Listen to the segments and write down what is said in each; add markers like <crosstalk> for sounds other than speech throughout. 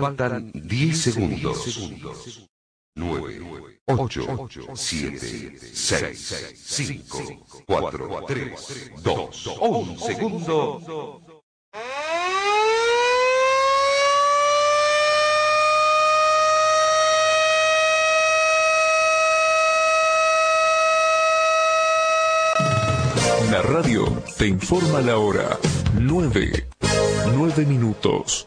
Faltan 10 segundos. 9, 8, 7, 6, 5, 4, 3, 2, 1 segundo. La radio te informa la hora. 9, 9 minutos.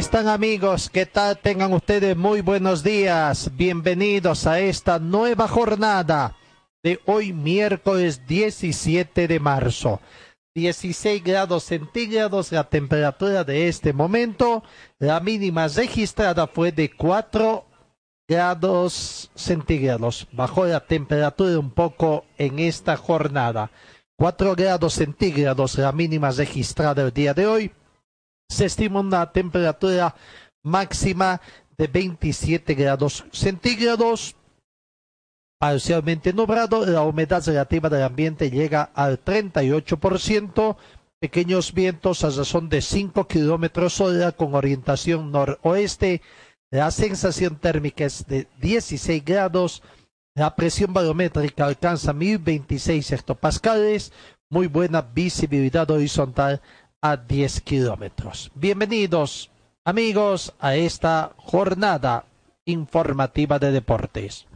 están amigos? ¿Qué tal? Tengan ustedes muy buenos días. Bienvenidos a esta nueva jornada de hoy miércoles 17 de marzo. 16 grados centígrados la temperatura de este momento. La mínima registrada fue de 4 grados centígrados. Bajó la temperatura un poco en esta jornada. 4 grados centígrados la mínima registrada el día de hoy. Se estima una temperatura máxima de 27 grados centígrados. Parcialmente nublado, la humedad relativa del ambiente llega al 38%, pequeños vientos a razón de 5 kilómetros hora con orientación noroeste, la sensación térmica es de 16 grados, la presión barométrica alcanza 1026 hectopascales, muy buena visibilidad horizontal a 10 kilómetros. Bienvenidos, amigos, a esta jornada informativa de deportes.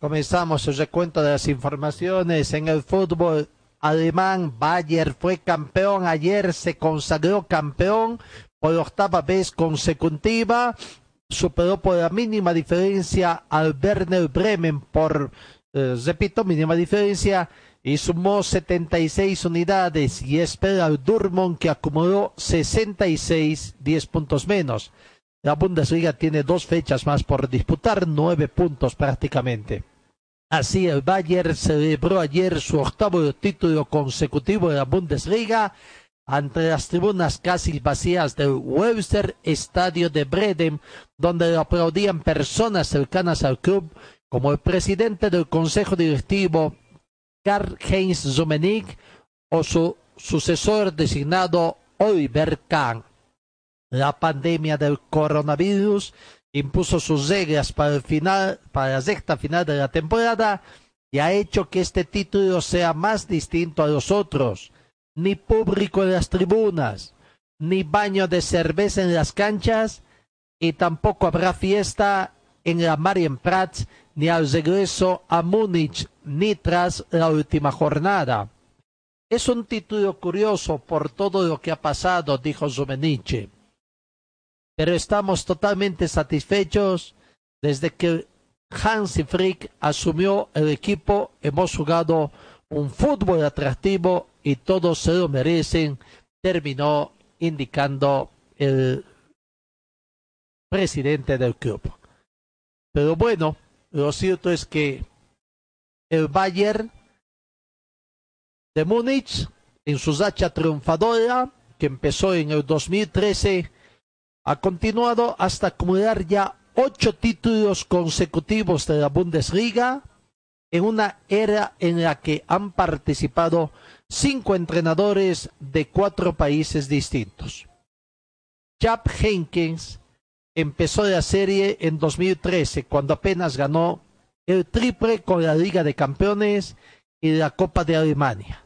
Comenzamos el recuento de las informaciones en el fútbol alemán. Bayer fue campeón ayer, se consagró campeón por octava vez consecutiva. Superó por la mínima diferencia al Werner Bremen por, eh, repito, mínima diferencia y sumó 76 unidades y espera al Dortmund que acumuló 66, 10 puntos menos. La Bundesliga tiene dos fechas más por disputar, nueve puntos prácticamente. Así el Bayern celebró ayer su octavo título consecutivo de la Bundesliga ante las tribunas casi vacías del Webster Estadio de Breden, donde lo aplaudían personas cercanas al club, como el presidente del consejo directivo Karl-Heinz Rummenigge o su sucesor designado Oliver Kahn. La pandemia del coronavirus impuso sus reglas para el final, para la sexta final de la temporada y ha hecho que este título sea más distinto a los otros. Ni público en las tribunas, ni baño de cerveza en las canchas y tampoco habrá fiesta en la Marienplatz ni al regreso a Múnich ni tras la última jornada. Es un título curioso por todo lo que ha pasado, dijo Zumeniche pero estamos totalmente satisfechos desde que Hansi Frick asumió el equipo. Hemos jugado un fútbol atractivo y todos se lo merecen, terminó indicando el presidente del club. Pero bueno, lo cierto es que el Bayern de Múnich, en su racha triunfadora, que empezó en el 2013, ha continuado hasta acumular ya ocho títulos consecutivos de la Bundesliga en una era en la que han participado cinco entrenadores de cuatro países distintos. Chap Henkens empezó la serie en 2013 cuando apenas ganó el triple con la Liga de Campeones y la Copa de Alemania.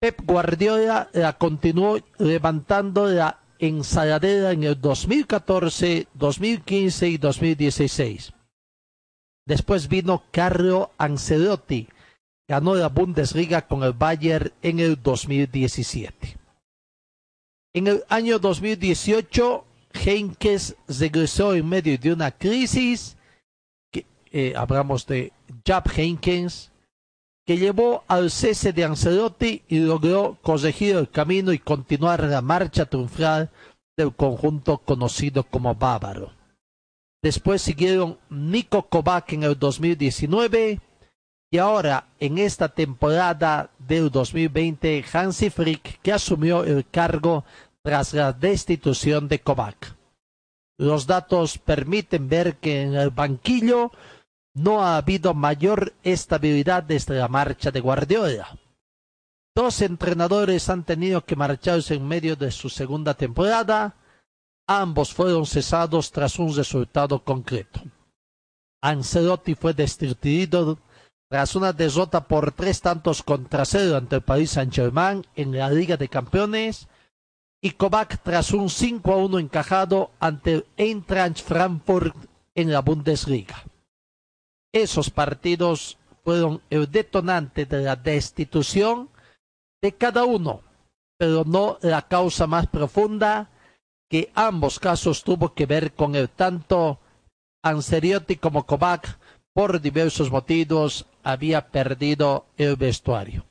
Pep Guardiola la continuó levantando la ensaladera en el 2014, 2015 y 2016. Después vino Carlo Ancelotti, ganó la Bundesliga con el Bayern en el 2017. En el año 2018, Heinkes regresó en medio de una crisis, eh, hablamos de Jab Heinkes, que llevó al cese de Ancelotti y logró corregir el camino y continuar la marcha triunfal del conjunto conocido como Bávaro. Después siguieron Nico Kovac en el 2019 y ahora en esta temporada del 2020 Hansi Frick que asumió el cargo tras la destitución de Kovac. Los datos permiten ver que en el banquillo no ha habido mayor estabilidad desde la marcha de Guardiola. Dos entrenadores han tenido que marcharse en medio de su segunda temporada. Ambos fueron cesados tras un resultado concreto. Ancelotti fue destituido tras una derrota por tres tantos contra cero ante el Paris Saint-Germain en la Liga de Campeones y Kovac tras un 5 a 1 encajado ante el Eintracht Frankfurt en la Bundesliga. Esos partidos fueron el detonante de la destitución de cada uno, pero no la causa más profunda que ambos casos tuvo que ver con el tanto Anseriotti como Kovac por diversos motivos había perdido el vestuario.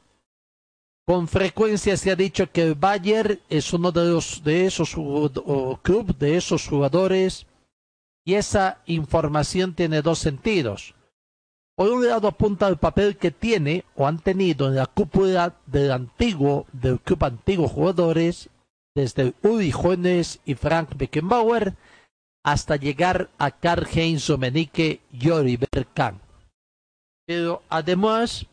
Con frecuencia se ha dicho que el Bayern es uno de los de esos clubes de esos jugadores y esa información tiene dos sentidos. Por un lado apunta al papel que tiene o han tenido en la cúpula del antiguo, del club antiguo jugadores, desde Uri Jones y Frank Beckenbauer, hasta llegar a Karl-Heinz Rummenigge y Oliver. Pero además,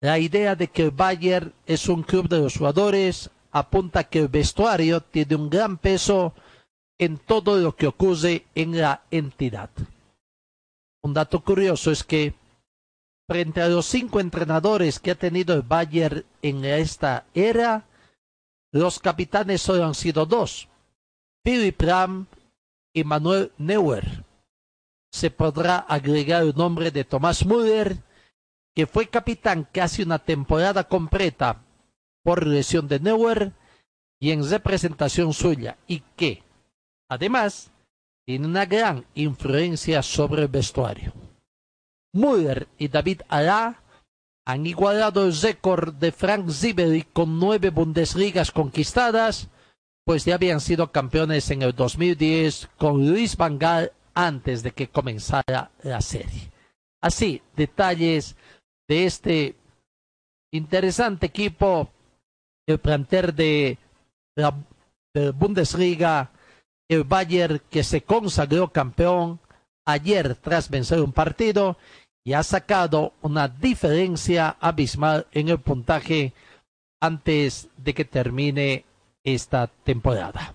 la idea de que el Bayern es un club de los jugadores apunta que el vestuario tiene un gran peso en todo lo que ocurre en la entidad. Un dato curioso es que frente a los cinco entrenadores que ha tenido el Bayern en esta era, los capitanes solo han sido dos, Philip Ram y Manuel Neuer. Se podrá agregar el nombre de Tomás Müller, que fue capitán casi una temporada completa por lesión de Neuer y en representación suya, y que, además, tiene una gran influencia sobre el vestuario. Müller y David Alá han igualado el récord de Frank Zibeli con nueve Bundesligas conquistadas, pues ya habían sido campeones en el 2010 con Luis Van Gaal antes de que comenzara la serie. Así, detalles de este interesante equipo, el planter de la Bundesliga el Bayern que se consagró campeón ayer tras vencer un partido y ha sacado una diferencia abismal en el puntaje antes de que termine esta temporada.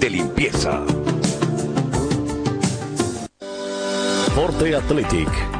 de limpieza! Forte Athletic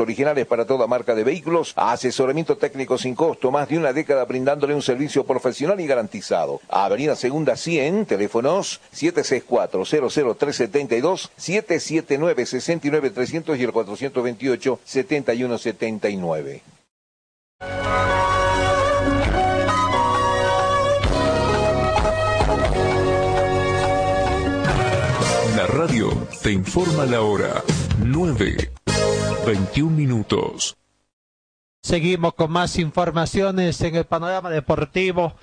originales para toda marca de vehículos, asesoramiento técnico sin costo, más de una década brindándole un servicio profesional y garantizado. Avenida Segunda 100, teléfonos 764-00372, 779-69300 y el 428-7179. La radio te informa la hora 9, 21 minutos. Seguimos con más informaciones en el panorama deportivo.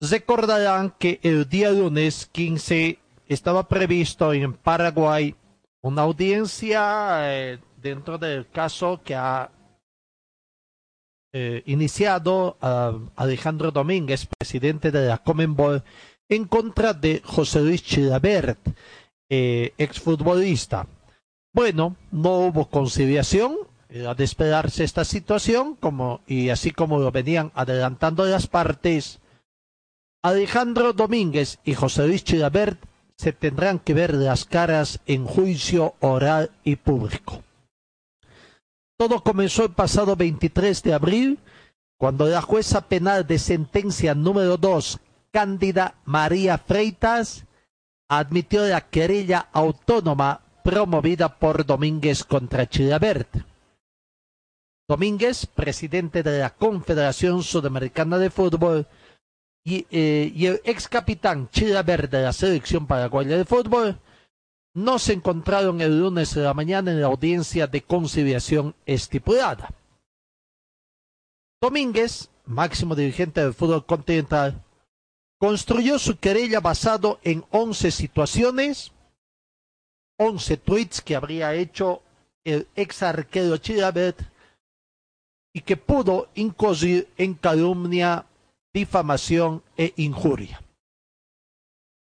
Recordarán que el día lunes 15 estaba previsto en Paraguay una audiencia eh, dentro del caso que ha eh, iniciado uh, Alejandro Domínguez, presidente de la Comenbol, en contra de José Luis Chilabert, eh, exfutbolista. Bueno, no hubo conciliación, era de esperarse esta situación, como, y así como lo venían adelantando las partes, Alejandro Domínguez y José Luis Chilabert se tendrán que ver las caras en juicio oral y público. Todo comenzó el pasado 23 de abril, cuando la jueza penal de sentencia número 2, Cándida María Freitas, admitió la querella autónoma promovida por Domínguez contra Chilabert. Domínguez, presidente de la Confederación Sudamericana de Fútbol, y, eh, el ex capitán Chilabert de la Selección Paraguaya de Fútbol, no se encontraron el lunes de la mañana en la audiencia de conciliación estipulada. Domínguez, máximo dirigente del fútbol continental, construyó su querella basado en 11 situaciones, 11 tweets que habría hecho el ex arquero Chilabert y que pudo incurrir en calumnia, difamación e injuria.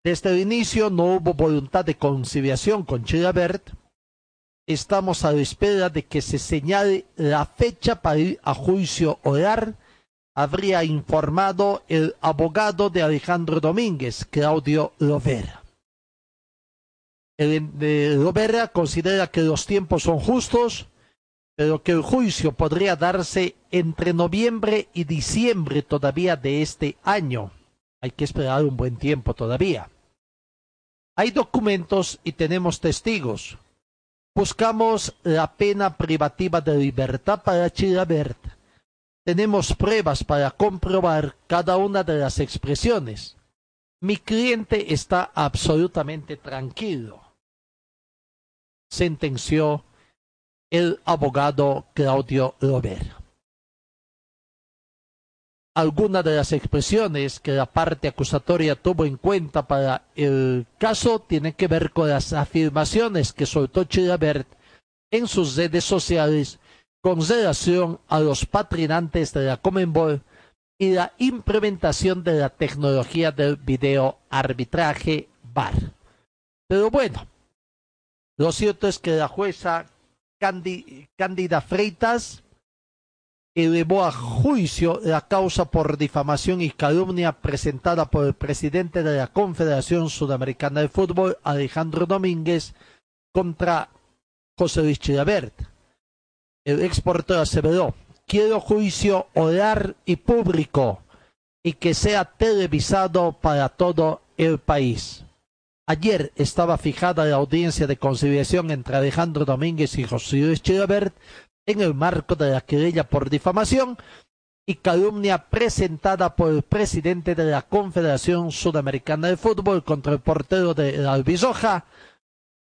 Desde el inicio no hubo voluntad de conciliación con Chilabert. Estamos a la espera de que se señale la fecha para ir a juicio oral, habría informado el abogado de Alejandro Domínguez, Claudio Lovera. De Lovera considera que los tiempos son justos pero que el juicio podría darse entre noviembre y diciembre todavía de este año. Hay que esperar un buen tiempo todavía. Hay documentos y tenemos testigos. Buscamos la pena privativa de libertad para Chilabert. Tenemos pruebas para comprobar cada una de las expresiones. Mi cliente está absolutamente tranquilo. Sentenció el abogado Claudio Robert. Algunas de las expresiones que la parte acusatoria tuvo en cuenta para el caso tienen que ver con las afirmaciones que soltó Chilabert en sus redes sociales con relación a los patrinantes de la Comenbol y la implementación de la tecnología del video arbitraje VAR. Pero bueno, lo cierto es que la jueza Cándida Freitas elevó a juicio la causa por difamación y calumnia presentada por el presidente de la Confederación Sudamericana de Fútbol, Alejandro Domínguez, contra José Luis. El exportador aseveró, quiero juicio oral y público y que sea televisado para todo el país. Ayer estaba fijada la audiencia de conciliación entre Alejandro Domínguez y José Luis Chilabert en el marco de la querella por difamación y calumnia presentada por el presidente de la Confederación Sudamericana de Fútbol contra el portero de la Albizoja,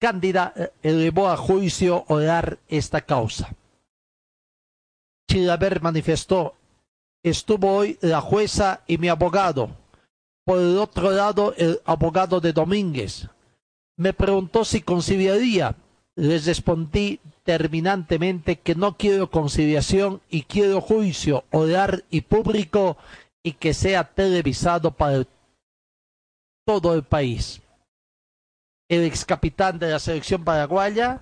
Cándida eh, elevó a juicio orar esta causa. Chilaber manifestó, estuvo hoy la jueza y mi abogado. Por el otro lado, el abogado de Domínguez. Me preguntó si conciliaría. Les respondí terminantemente que no quiero conciliación y quiero juicio oral y público y que sea televisado para todo el país. El ex capitán de la selección paraguaya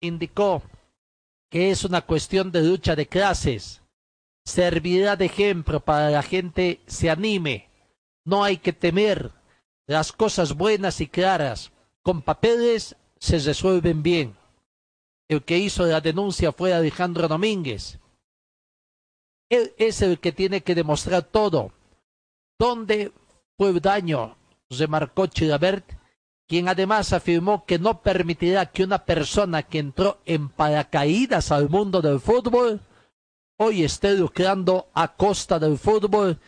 indicó que es una cuestión de lucha de clases. Servirá de ejemplo para la gente se anime. No hay que temer. Las cosas buenas y claras, con papeles, se resuelven bien. El que hizo la denuncia fue Alejandro Domínguez. Él es el que tiene que demostrar todo. ¿Dónde fue el daño? Remarcó Chilabert quien además afirmó que no permitirá que una persona que entró en paracaídas al mundo del fútbol hoy esté lucrando a costa del fútbol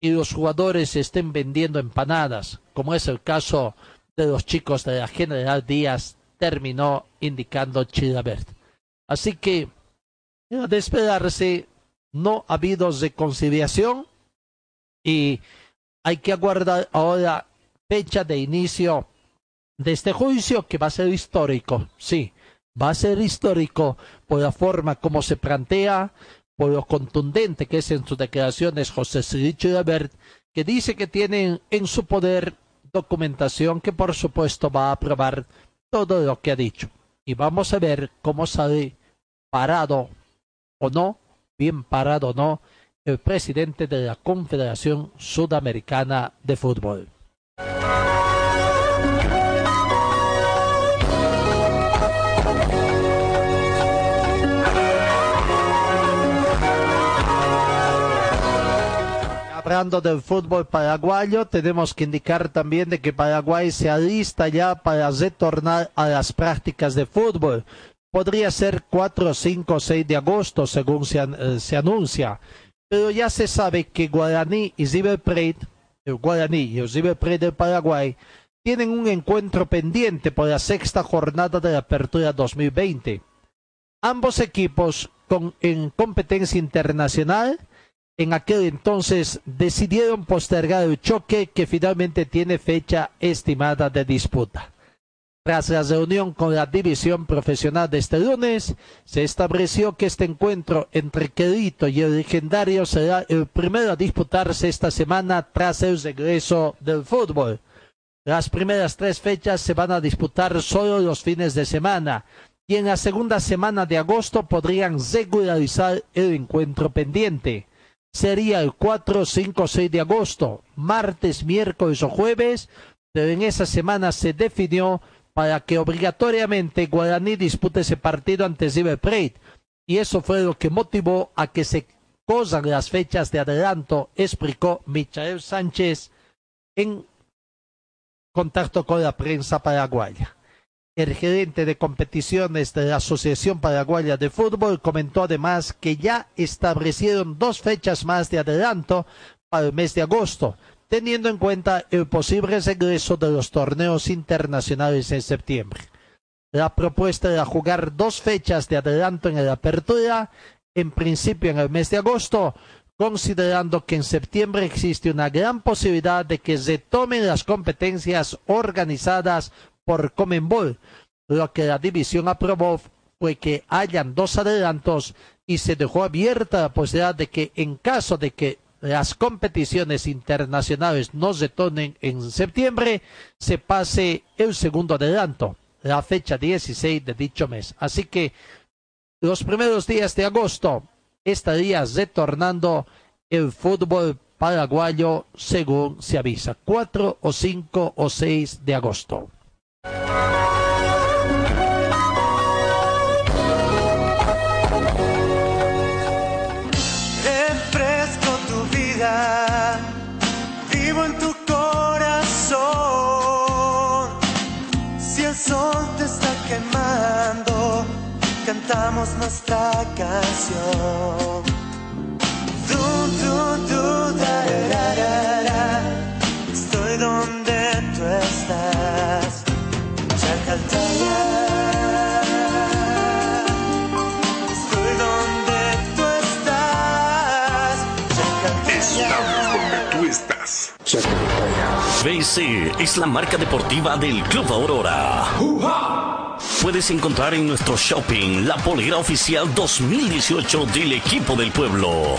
y los jugadores estén vendiendo empanadas, como es el caso de los chicos de la General Díaz, terminó indicando Chilabert. Así que, de esperarse, no ha habido reconciliación y hay que aguardar ahora fecha de inicio de este juicio que va a ser histórico, sí, va a ser histórico por la forma como se plantea, por lo contundente que es en sus declaraciones José Siricho Albert, que dice que tienen en su poder documentación que por supuesto va a aprobar todo lo que ha dicho. Y vamos a ver cómo sale parado o no, bien parado o no, el presidente de la Confederación Sudamericana de Fútbol. Hablando del fútbol paraguayo, tenemos que indicar también de que Paraguay se alista ya para retornar a las prácticas de fútbol. Podría ser 4, 5, 6 de agosto, según se, eh, anuncia. Pero ya se sabe que Guaraní y River el Guaraní y el River del Paraguay, tienen un encuentro pendiente por la sexta jornada de la Apertura 2020. Ambos equipos con, en competencia internacional en aquel entonces decidieron postergar el choque que finalmente tiene fecha estimada de disputa. Tras la reunión con la división profesional de este lunes, se estableció que este encuentro entre Querito y el legendario será el primero a disputarse esta semana tras el regreso del fútbol. Las primeras tres fechas se van a disputar solo los fines de semana y en la segunda semana de agosto podrían regularizar el encuentro pendiente sería el 4, 5, 6 de agosto, martes, miércoles o jueves, pero en esa semana se definió para que obligatoriamente Guaraní dispute ese partido ante River Plate y eso fue lo que motivó a que se cosan las fechas de adelanto, explicó Michael Sánchez en contacto con la prensa paraguaya. El gerente de competiciones de la Asociación Paraguaya de Fútbol comentó además que ya establecieron dos fechas más de adelanto para el mes de agosto, teniendo en cuenta el posible regreso de los torneos internacionales en septiembre. La propuesta era jugar dos fechas de adelanto en la apertura, en principio en el mes de agosto, considerando que en septiembre existe una gran posibilidad de que se tomen las competencias organizadas por Comenbol. Lo que la división aprobó fue que hayan dos adelantos y se dejó abierta la posibilidad de que en caso de que las competiciones internacionales no se tomen en septiembre, se pase el segundo adelanto, la fecha 16 de dicho mes. Así que los primeros días de agosto estaría retornando el fútbol paraguayo según se avisa, 4 o 5 o 6 de agosto. Refresco tu vida, vivo en tu corazón. Si el sol te está quemando, cantamos nuestra canción. Du, du, du, da, da, da, BC es la marca deportiva del Club Aurora. Puedes encontrar en nuestro shopping la polera oficial 2018 del equipo del pueblo.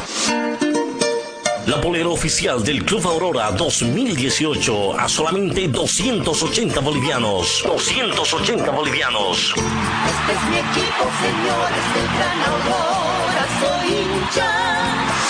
La polera oficial del Club Aurora 2018 a solamente 280 bolivianos. 280 bolivianos. Este es mi equipo, señores del Gran Aurora, soy hincha.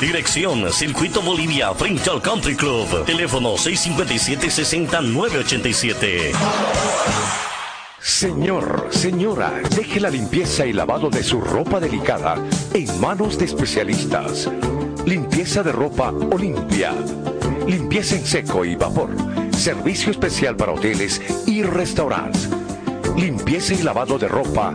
Dirección Circuito Bolivia frente al Country Club. Teléfono 657-60987. Señor, señora, deje la limpieza y lavado de su ropa delicada en manos de especialistas. Limpieza de ropa Olimpia. Limpieza en seco y vapor. Servicio especial para hoteles y restaurantes. Limpieza y lavado de ropa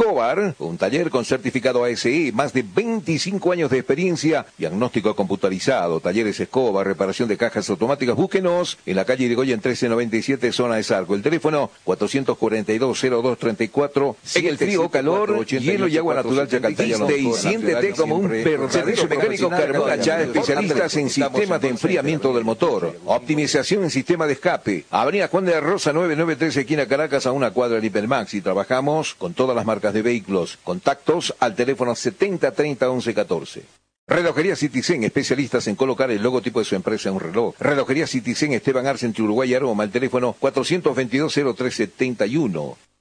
Escobar, un taller con certificado ASE, más de 25 años de experiencia, diagnóstico computarizado, talleres Escobar, reparación de cajas automáticas. Búsquenos en la calle Irigoyen 1397, zona de Sarco. El teléfono 442-0234. En el frío, calor, hielo y agua natural Chacaltaya. y siéntete como un verdadero Servicio mecánico Carmona especialistas en sistemas de enfriamiento del motor, optimización en sistema de escape. Avenida Juan de la Rosa 9913, esquina Caracas, a una cuadra del Hipermax. Y trabajamos con todas las marcas de vehículos. Contactos al teléfono 70 30 11 14. Relojería Citizen, especialistas en colocar el logotipo de su empresa en un reloj. Relojería Citizen, Esteban Arce, Uruguay Aroma, el teléfono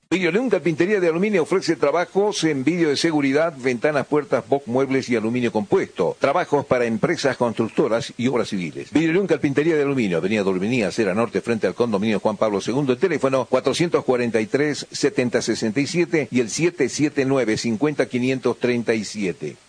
422-0371. Videoleón Carpintería de Aluminio ofrece trabajos en vídeo de seguridad, ventanas, puertas, box, muebles y aluminio compuesto. Trabajos para empresas constructoras y obras civiles. Videoleón Carpintería de Aluminio, Avenida Dorminía, Acera Norte, frente al condominio Juan Pablo II. El teléfono 443-7067 y el 779-50537.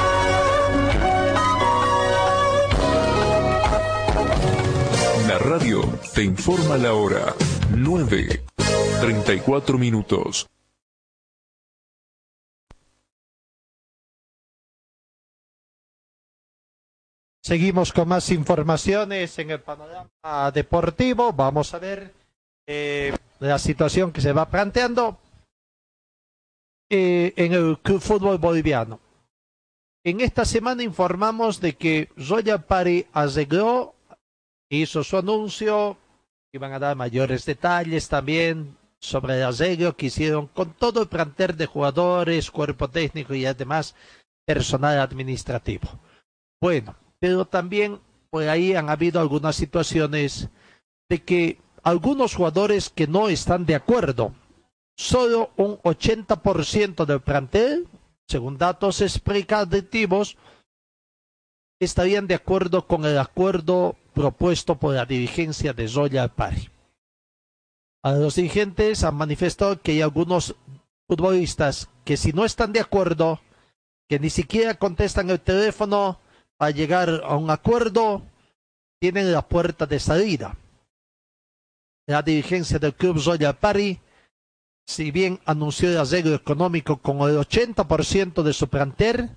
Te informa la hora 9, 34 minutos. Seguimos con más informaciones en el panorama deportivo. Vamos a ver eh, la situación que se va planteando eh, en el Fútbol Boliviano. En esta semana informamos de que Royal Party arregló, hizo su anuncio, iban a dar mayores detalles también sobre el arreglo que hicieron con todo el plantel de jugadores, cuerpo técnico y además personal administrativo. Bueno, pero también por ahí han habido algunas situaciones de que algunos jugadores que no están de acuerdo, solo un 80% del plantel, según datos explicativos, estarían de acuerdo con el acuerdo propuesto por la dirigencia de Royal Party. A los dirigentes han manifestado que hay algunos futbolistas que si no están de acuerdo, que ni siquiera contestan el teléfono, a llegar a un acuerdo, tienen la puerta de salida. La dirigencia del Club Royal Party, si bien anunció el arreglo económico con el 80% de su plantel,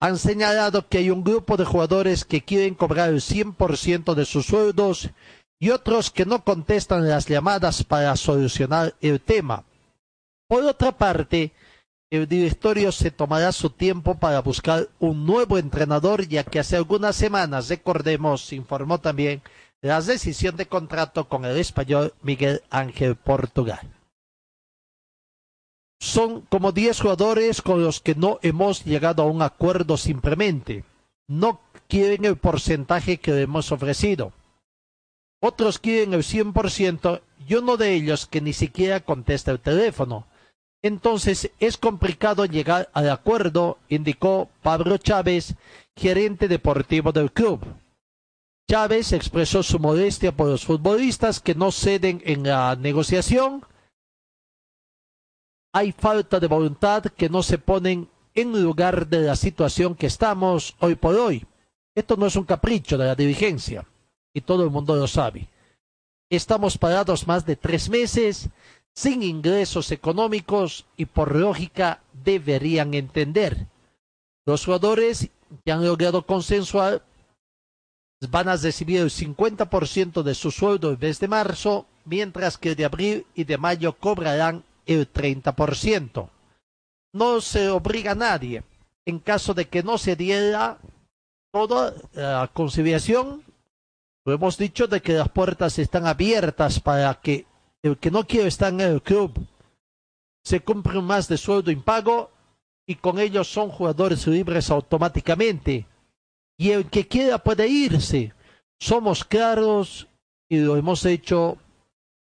han señalado que hay un grupo de jugadores que quieren cobrar el 100% de sus sueldos y otros que no contestan las llamadas para solucionar el tema. Por otra parte, el directorio se tomará su tiempo para buscar un nuevo entrenador, ya que hace algunas semanas, recordemos, informó también la decisión de contrato con el español Miguel Ángel Portugal. Son como 10 jugadores con los que no hemos llegado a un acuerdo simplemente. No quieren el porcentaje que hemos ofrecido. Otros quieren el 100% y uno de ellos que ni siquiera contesta el teléfono entonces es complicado llegar al acuerdo, indicó Pablo Chávez, gerente deportivo del club. Chávez expresó su modestia por los futbolistas que no ceden en la negociación. Hay falta de voluntad que no se ponen en lugar de la situación que estamos hoy por hoy. Esto no es un capricho de la dirigencia y todo el mundo lo sabe. Estamos parados más de tres meses sin ingresos económicos y por lógica deberían entender. Los jugadores que han logrado consensuar van a recibir el 50% de su sueldo el mes de marzo, mientras que de abril y de mayo cobrarán el 30%. No se obliga a nadie. En caso de que no se diera toda la conciliación, lo hemos dicho de que las puertas están abiertas para que el que no quiere estar en el club se cumple más de sueldo impago y con ellos son jugadores libres automáticamente. Y el que quiera puede irse. Somos claros y lo hemos hecho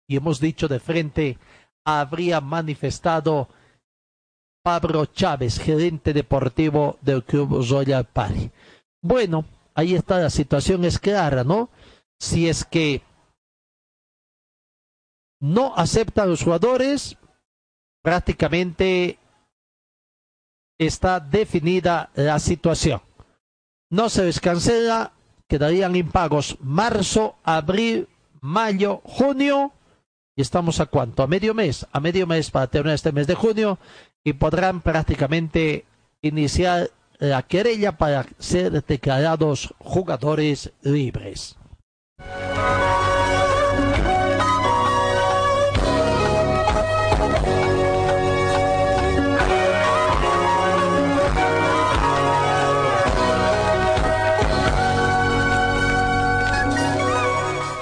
y hemos dicho de frente, habría manifestado Pablo Chávez, gerente deportivo del Club Royal Party. Bueno, ahí está la situación, es clara, ¿no? Si es que no aceptan los jugadores, prácticamente está definida la situación. No se les cancela, quedarían impagos marzo, abril, mayo, junio, y estamos a cuánto? A medio mes, a medio mes para terminar este mes de junio, y podrán prácticamente iniciar la querella para ser declarados jugadores libres.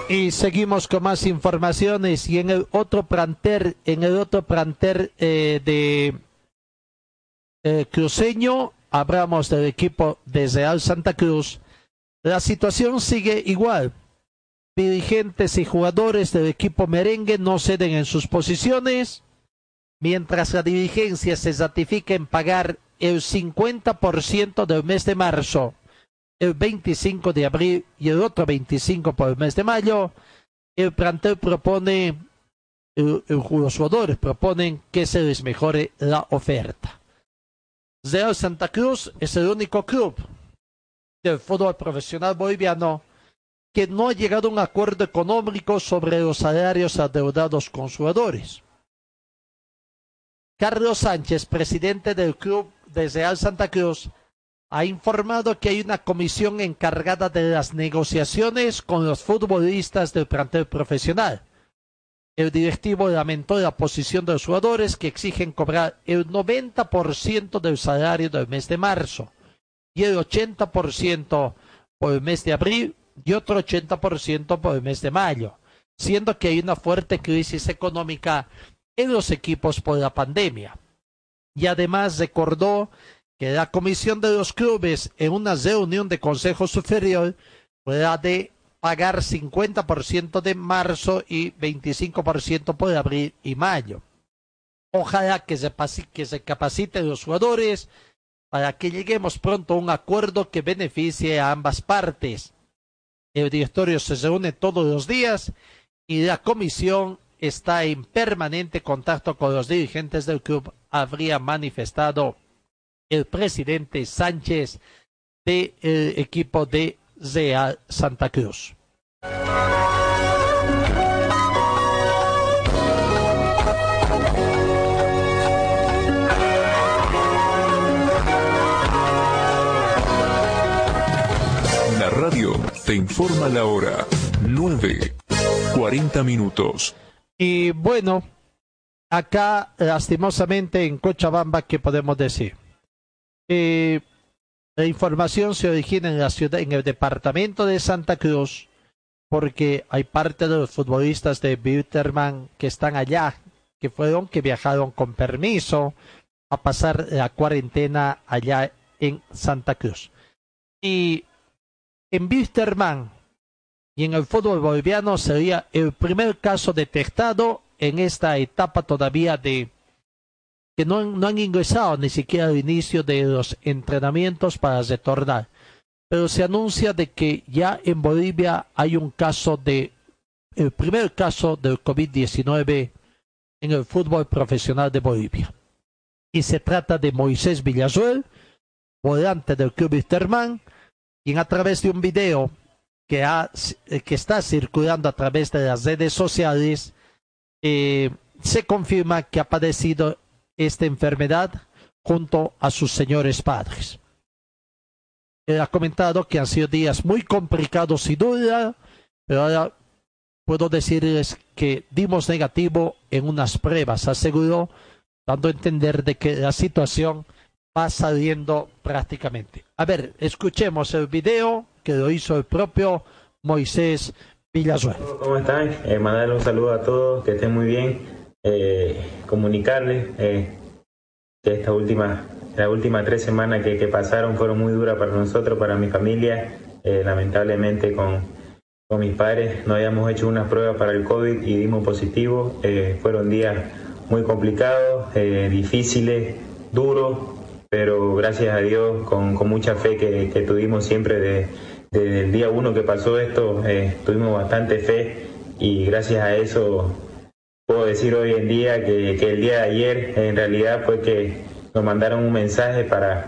Y seguimos con más informaciones y en el otro planter, en el otro planter eh, de eh, cruceño, hablamos del equipo de Real Santa Cruz. La situación sigue igual. dirigentes y jugadores del equipo merengue no ceden en sus posiciones, mientras la dirigencia se ratifica en pagar el 50% del mes de marzo, el 25 de abril y el otro 25 por el mes de mayo, el plantel propone, el- el- los jugadores proponen que se les mejore la oferta. Real Santa Cruz es el único club del fútbol profesional boliviano que no ha llegado a un acuerdo económico sobre los salarios adeudados con jugadores. Carlos Sánchez, presidente del club de Real Santa Cruz, ha informado que hay una comisión encargada de las negociaciones con los futbolistas del plantel profesional. El directivo lamentó la posición de los jugadores que exigen cobrar el 90% del salario del mes de marzo y el 80% por el mes de abril y otro 80% por el mes de mayo, siendo que hay una fuerte crisis económica en los equipos por la pandemia. Y además recordó que la comisión de los clubes en una reunión de Consejo Superior podrá de pagar 50% de marzo y 25% por abril y mayo. Ojalá que se, que se capaciten los jugadores para que lleguemos pronto a un acuerdo que beneficie a ambas partes. El directorio se reúne todos los días y la comisión está en permanente contacto con los dirigentes del club, habría manifestado el presidente Sánchez del equipo de Real Santa Cruz. La radio te informa la hora 9, 40 minutos. Y bueno, acá lastimosamente en Cochabamba, ¿qué podemos decir? Eh, la información se origina en la ciudad, en el departamento de Santa Cruz, porque hay parte de los futbolistas de Bitterman que están allá, que fueron, que viajaron con permiso a pasar la cuarentena allá en Santa Cruz. Y en Bitterman y en el fútbol boliviano sería el primer caso detectado en esta etapa todavía de que no, han- ingresado ni siquiera al inicio de los entrenamientos para retornar. Pero se anuncia de que ya en Bolivia hay un caso de, el primer caso del COVID-19 en el fútbol profesional de Bolivia. Y se trata de Moisés Villasuel, volante del club Wisterman, quien a través de un video que, ha, que está circulando a través de las redes sociales, eh, se confirma que ha padecido esta enfermedad junto a sus señores padres. Él ha comentado que han sido días muy complicados sin duda, pero ahora puedo decirles que dimos negativo en unas pruebas, aseguró, dando a entender de que la situación va saliendo prácticamente. A ver, escuchemos el video que lo hizo el propio Moisés Villasuel. ¿Cómo están? Eh, mandarle un saludo a todos, que estén muy bien. Eh, comunicarles eh, que esta última, las últimas tres semanas que, pasaron fueron muy duras para nosotros, para mi familia. Eh, lamentablemente con, con mis padres no habíamos hecho una prueba para el COVID y dimos positivo. Fueron días muy complicados, difíciles, duros, pero gracias a Dios, con, mucha fe que, tuvimos siempre de, desde el día uno que pasó esto, tuvimos bastante fe y gracias a eso decir hoy en día que, el día de ayer en realidad fue que nos mandaron un mensaje para,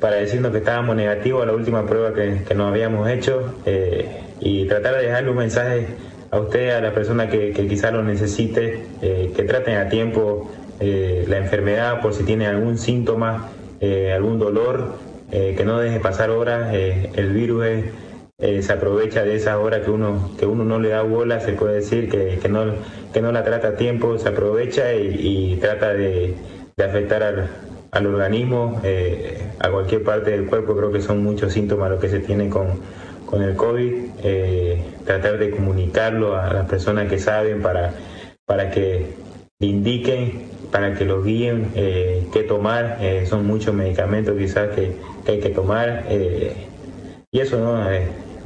para decirnos que estábamos negativos a la última prueba que, que nos habíamos hecho eh, y tratar de dejarle un mensaje a usted, a la persona que, que quizá lo necesite, eh, que traten a tiempo eh, la enfermedad por si tiene algún síntoma, algún dolor, que no deje pasar horas, el virus es, eh, se aprovecha de esas horas que uno, que uno no le da bola, se puede decir, que, que, no, que no la trata a tiempo, se aprovecha y, trata de, afectar al, al organismo, eh, a cualquier parte del cuerpo, creo que son muchos síntomas los que se tienen con, con el COVID, eh, tratar de comunicarlo a las personas que saben para, para que indiquen, para que los guíen qué tomar, son muchos medicamentos quizás que, que hay que tomar, y eso no,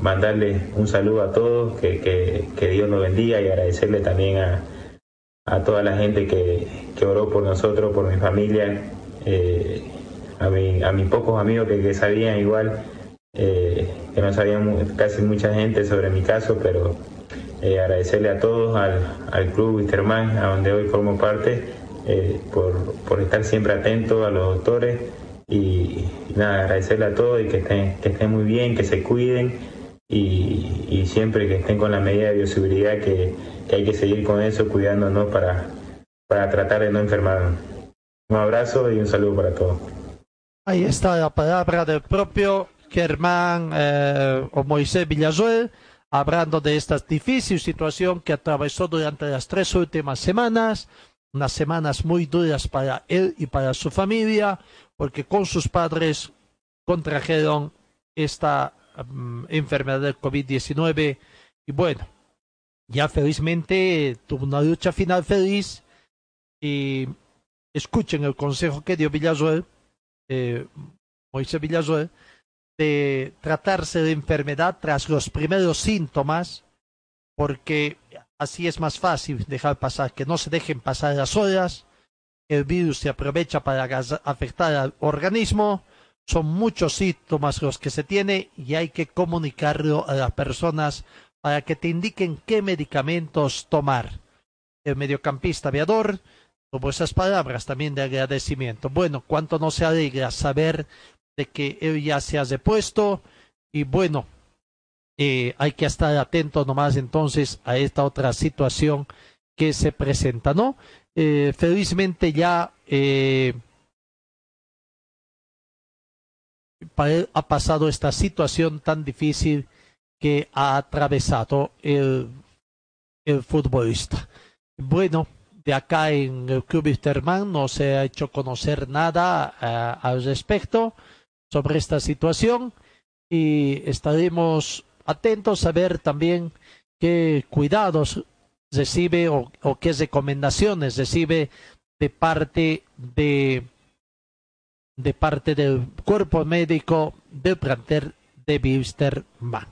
mandarle un saludo a todos, que, que, que Dios nos bendiga y agradecerle también a, a toda la gente que, que oró por nosotros, por mi familia, eh, a, mi, a mis pocos amigos que, que sabían igual, eh, que no sabían casi mucha gente sobre mi caso, pero eh, agradecerle a todos, al, al club Wisterman, a donde hoy formo parte, por, por estar siempre atentos a los doctores y, y nada, agradecerle a todos y que estén, que estén muy bien, que se cuiden y, y siempre que estén con la medida de bioseguridad que, que hay que seguir con eso, cuidándonos para, para tratar de no enfermarnos. Un abrazo y un saludo para todos. Ahí está la palabra del propio Germán eh, o Moisés Villasuel, hablando de esta difícil situación que atravesó durante las tres últimas semanas, unas semanas muy duras para él y para su familia, porque con sus padres contrajeron esta mm, enfermedad del COVID-19 y bueno, ya felizmente tuvo una lucha final feliz. Y escuchen el consejo que dio Villasuel eh, Moisés Villasuel, de tratarse de enfermedad tras los primeros síntomas, porque así es más fácil dejar pasar, que no se dejen pasar las horas, el virus se aprovecha para afectar al organismo, son muchos síntomas los que se tiene y hay que comunicarlo a las personas para que te indiquen qué medicamentos tomar. El mediocampista aviador tuvo esas palabras también de agradecimiento. Bueno, cuánto no se alegra saber de que él ya se ha depuesto y bueno, eh, hay que estar atento nomás entonces a esta otra situación que se presenta, ¿no? Eh, felizmente ya eh, ha pasado esta situación tan difícil que ha atravesado el, futbolista. Bueno, de acá en el Club Wisterman no se ha hecho conocer nada eh, al respecto sobre esta situación y estaremos atentos a ver también qué cuidados recibe o qué recomendaciones recibe de parte de de parte del cuerpo médico del plantel de Wisterman.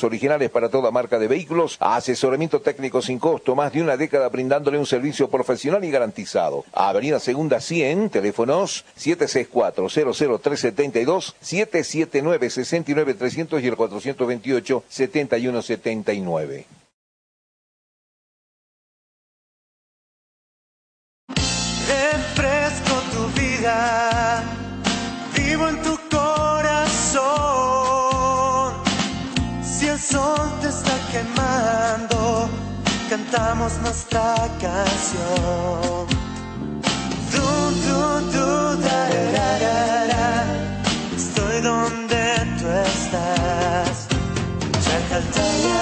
originales para toda marca de vehículos, asesoramiento técnico sin costo, más de una década brindándole un servicio profesional y garantizado. Avenida Segunda 100, teléfonos 764-00372, 779-69300 y el 428-7179. refresco tu vida, cantamos nuestra canción. Du, du, du, da, da, da, da. Estoy donde tú estás. Chacaltaya.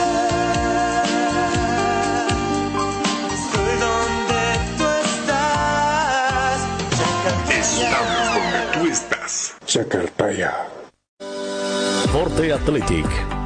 Estoy donde tú estás. Estamos donde tú estás. Chacartaya. Forte Athletic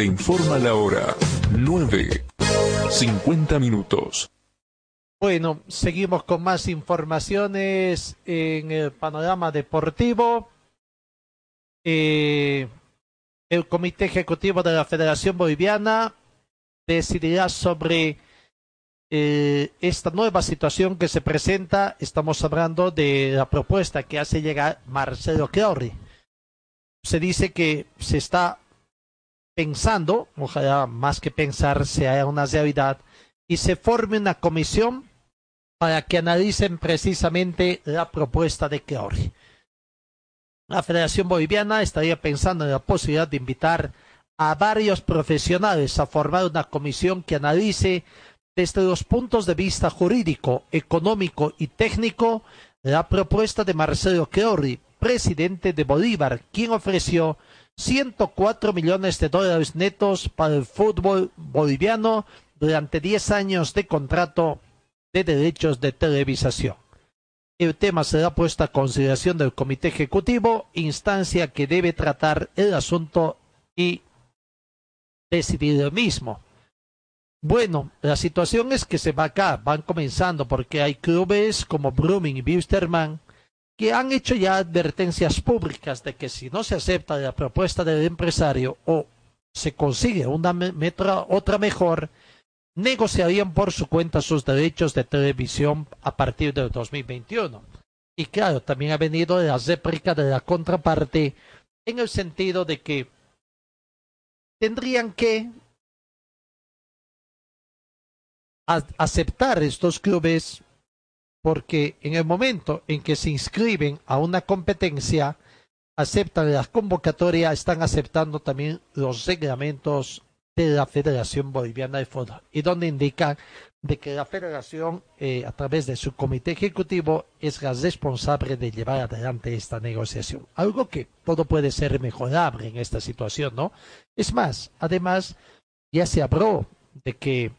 Te informa la hora 9. 50 minutos. Bueno, seguimos con más informaciones en el panorama deportivo. Eh, el Comité Ejecutivo de la Federación Boliviana decidirá sobre eh, esta nueva situación que se presenta. Estamos hablando de la propuesta que hace llegar Marcelo Clauri. Se dice que se está pensando, ojalá más que pensar sea una realidad, y se forme una comisión para que analicen precisamente la propuesta de Clauri. La Federación Boliviana estaría pensando en la posibilidad de invitar a varios profesionales a formar una comisión que analice desde los puntos de vista jurídico, económico y técnico la propuesta de Marcelo Clauri, presidente de Bolívar, quien ofreció 104 millones de dólares netos para el fútbol boliviano durante 10 años de contrato de derechos de televisación. El tema será puesto a consideración del Comité Ejecutivo, instancia que debe tratar el asunto y decidir el mismo. Bueno, la situación es que se va acá, van comenzando porque hay clubes como Brumming y Wilstermann que han hecho ya advertencias públicas de que si no se acepta la propuesta del empresario o se consigue una metra, otra mejor, negociarían por su cuenta sus derechos de televisión a partir del 2021. Y claro, también ha venido la réplica de la contraparte en el sentido de que tendrían que aceptar estos clubes porque en el momento en que se inscriben a una competencia, aceptan la convocatoria, están aceptando también los reglamentos de la Federación Boliviana de Fútbol y donde indican de que la Federación, eh, a través de su comité ejecutivo, es la responsable de llevar adelante esta negociación. Algo que todo puede ser mejorable en esta situación, ¿no? Es más, además, ya se habló de que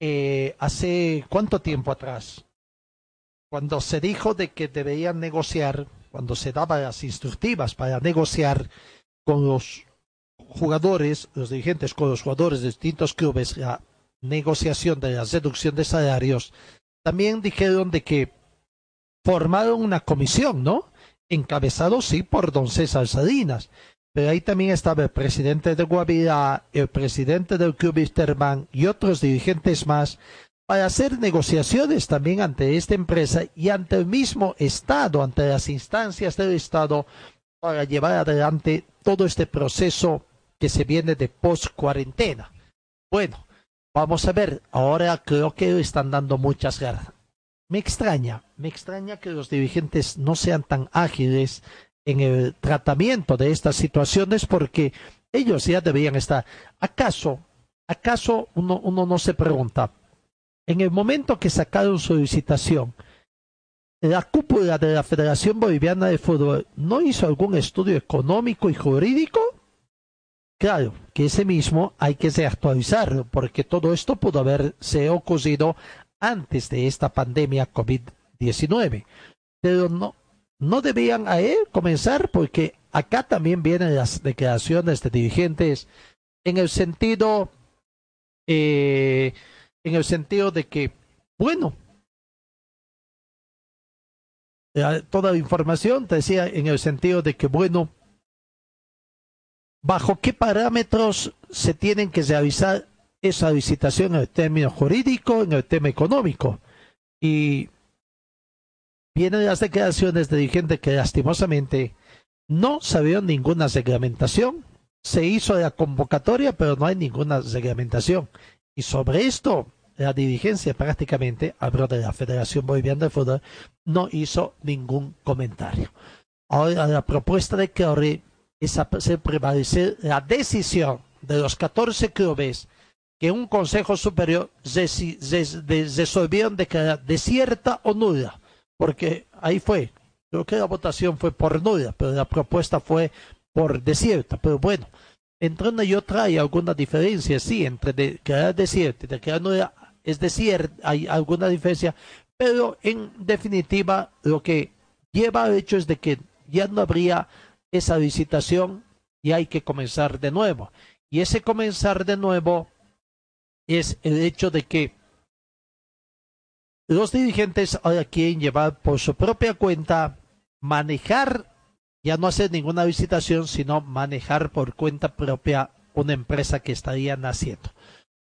eh, hace cuánto tiempo atrás, cuando se dijo de que deberían negociar, cuando se daban las instructivas para negociar con los jugadores, los dirigentes con los jugadores de distintos clubes, la negociación de la reducción de salarios, también dijeron de que formaron una comisión, ¿no? Encabezado sí por don César Salinas, pero ahí también estaba el presidente de Guavirá, el presidente del Club Wisterman y otros dirigentes más para hacer negociaciones también ante esta empresa y ante el mismo Estado, ante las instancias del Estado, para llevar adelante todo este proceso que se viene de post-cuarentena. Bueno, vamos a ver, ahora creo que están dando muchas ganas. me extraña, me extraña que los dirigentes no sean tan ágiles en el tratamiento de estas situaciones porque ellos ya deberían estar. ¿Acaso, acaso uno, uno no se pregunta, en el momento que sacaron su licitación, la cúpula de la Federación Boliviana de Fútbol no hizo algún estudio económico y jurídico? Claro, que ese mismo hay que actualizarlo, porque todo esto pudo haberse ocurrido antes de esta pandemia COVID-19. Pero no, no debían a él comenzar porque acá también vienen las declaraciones de dirigentes en el sentido eh, en el sentido de que bueno eh, toda la información te decía en el sentido de que bueno bajo qué parámetros se tienen que realizar esa licitación en el término jurídico, en el tema económico. Y vienen las declaraciones de dirigentes que lastimosamente no sabían ninguna reglamentación. Se hizo la convocatoria, pero no hay ninguna reglamentación. Y sobre esto, la dirigencia prácticamente, hablo de la Federación Boliviana de Fútbol, no hizo ningún comentario. Ahora la propuesta de Kerry es hacer prevalecer la decisión de los 14 clubes que un Consejo Superior resolvieron declarar desierta o nula, porque ahí fue, creo que la votación fue por nula, pero la propuesta fue por desierta, pero bueno, entre una y otra hay alguna diferencia, sí, entre declarar desierta y declarar nula, es decir, hay alguna diferencia, pero en definitiva lo que lleva al hecho es de que ya no habría esa licitación y hay que comenzar de nuevo. Y ese comenzar de nuevo es el hecho de que los dirigentes ahora quieren llevar por su propia cuenta, manejar, ya no hacer ninguna visitación, sino manejar por cuenta propia una empresa que estarían haciendo.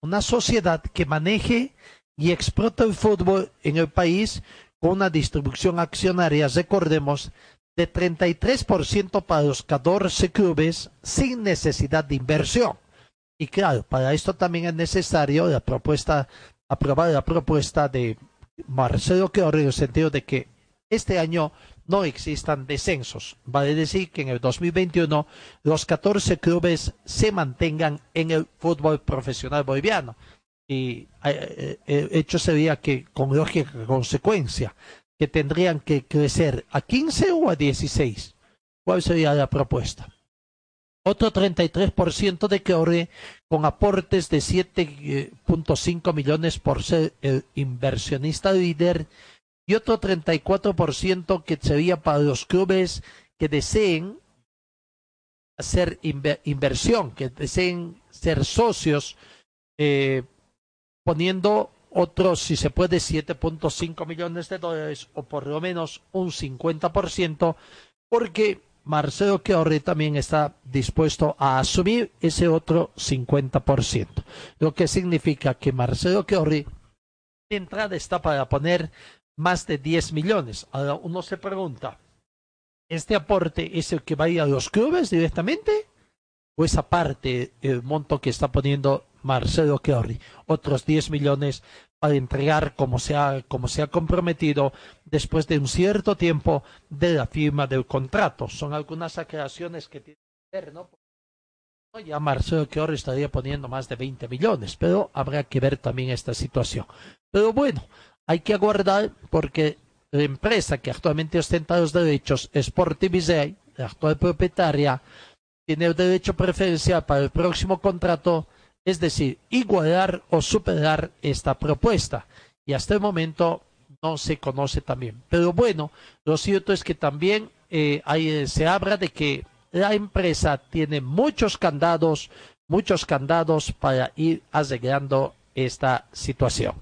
Una sociedad que maneje y explota el fútbol en el país con una distribución accionaria, recordemos, de 33% para los 14 clubes sin necesidad de inversión. Y claro, para esto también es necesario la propuesta, aprobar la propuesta de Marcelo Queorre en el sentido de que este año no existan descensos. Vale decir que en el 2021 los 14 clubes se mantengan en el fútbol profesional boliviano. Y eh, eh, el hecho sería que, con lógica consecuencia, que tendrían que crecer a 15 o a 16. ¿Cuál sería la propuesta? Otro 33% de Keore con aportes de 7.5 millones por ser inversionista líder y otro 34% que sería para los clubes que deseen hacer inversión, que deseen ser socios, eh, poniendo otros, si se puede, 7.5 millones de dólares o por lo menos un 50%, porque Marcelo Queorri también está dispuesto a asumir ese otro 50%, lo que significa que Marcelo Queorri de entrada está para poner más de 10 millones. Ahora uno se pregunta, ¿este aporte es el que va a ir a los clubes directamente? ¿O esa parte, el monto que está poniendo Marcelo Queorri, otros 10 millones para entregar como se, ha, como se ha comprometido después de un cierto tiempo de la firma del contrato. Son algunas aclaraciones que tiene que ver, ¿no? Ya Marcelo Queorri estaría poniendo más de 20 millones, pero habrá que ver también esta situación. Pero bueno, hay que aguardar porque la empresa que actualmente ostenta los derechos, Sportivisei, la actual propietaria, tiene el derecho preferencial para el próximo contrato es decir, igualar o superar esta propuesta. Y hasta el momento no se conoce también. Pero bueno, lo cierto es que también eh, eh, se habla de que la empresa tiene muchos candados, muchos candados para ir arreglando esta situación.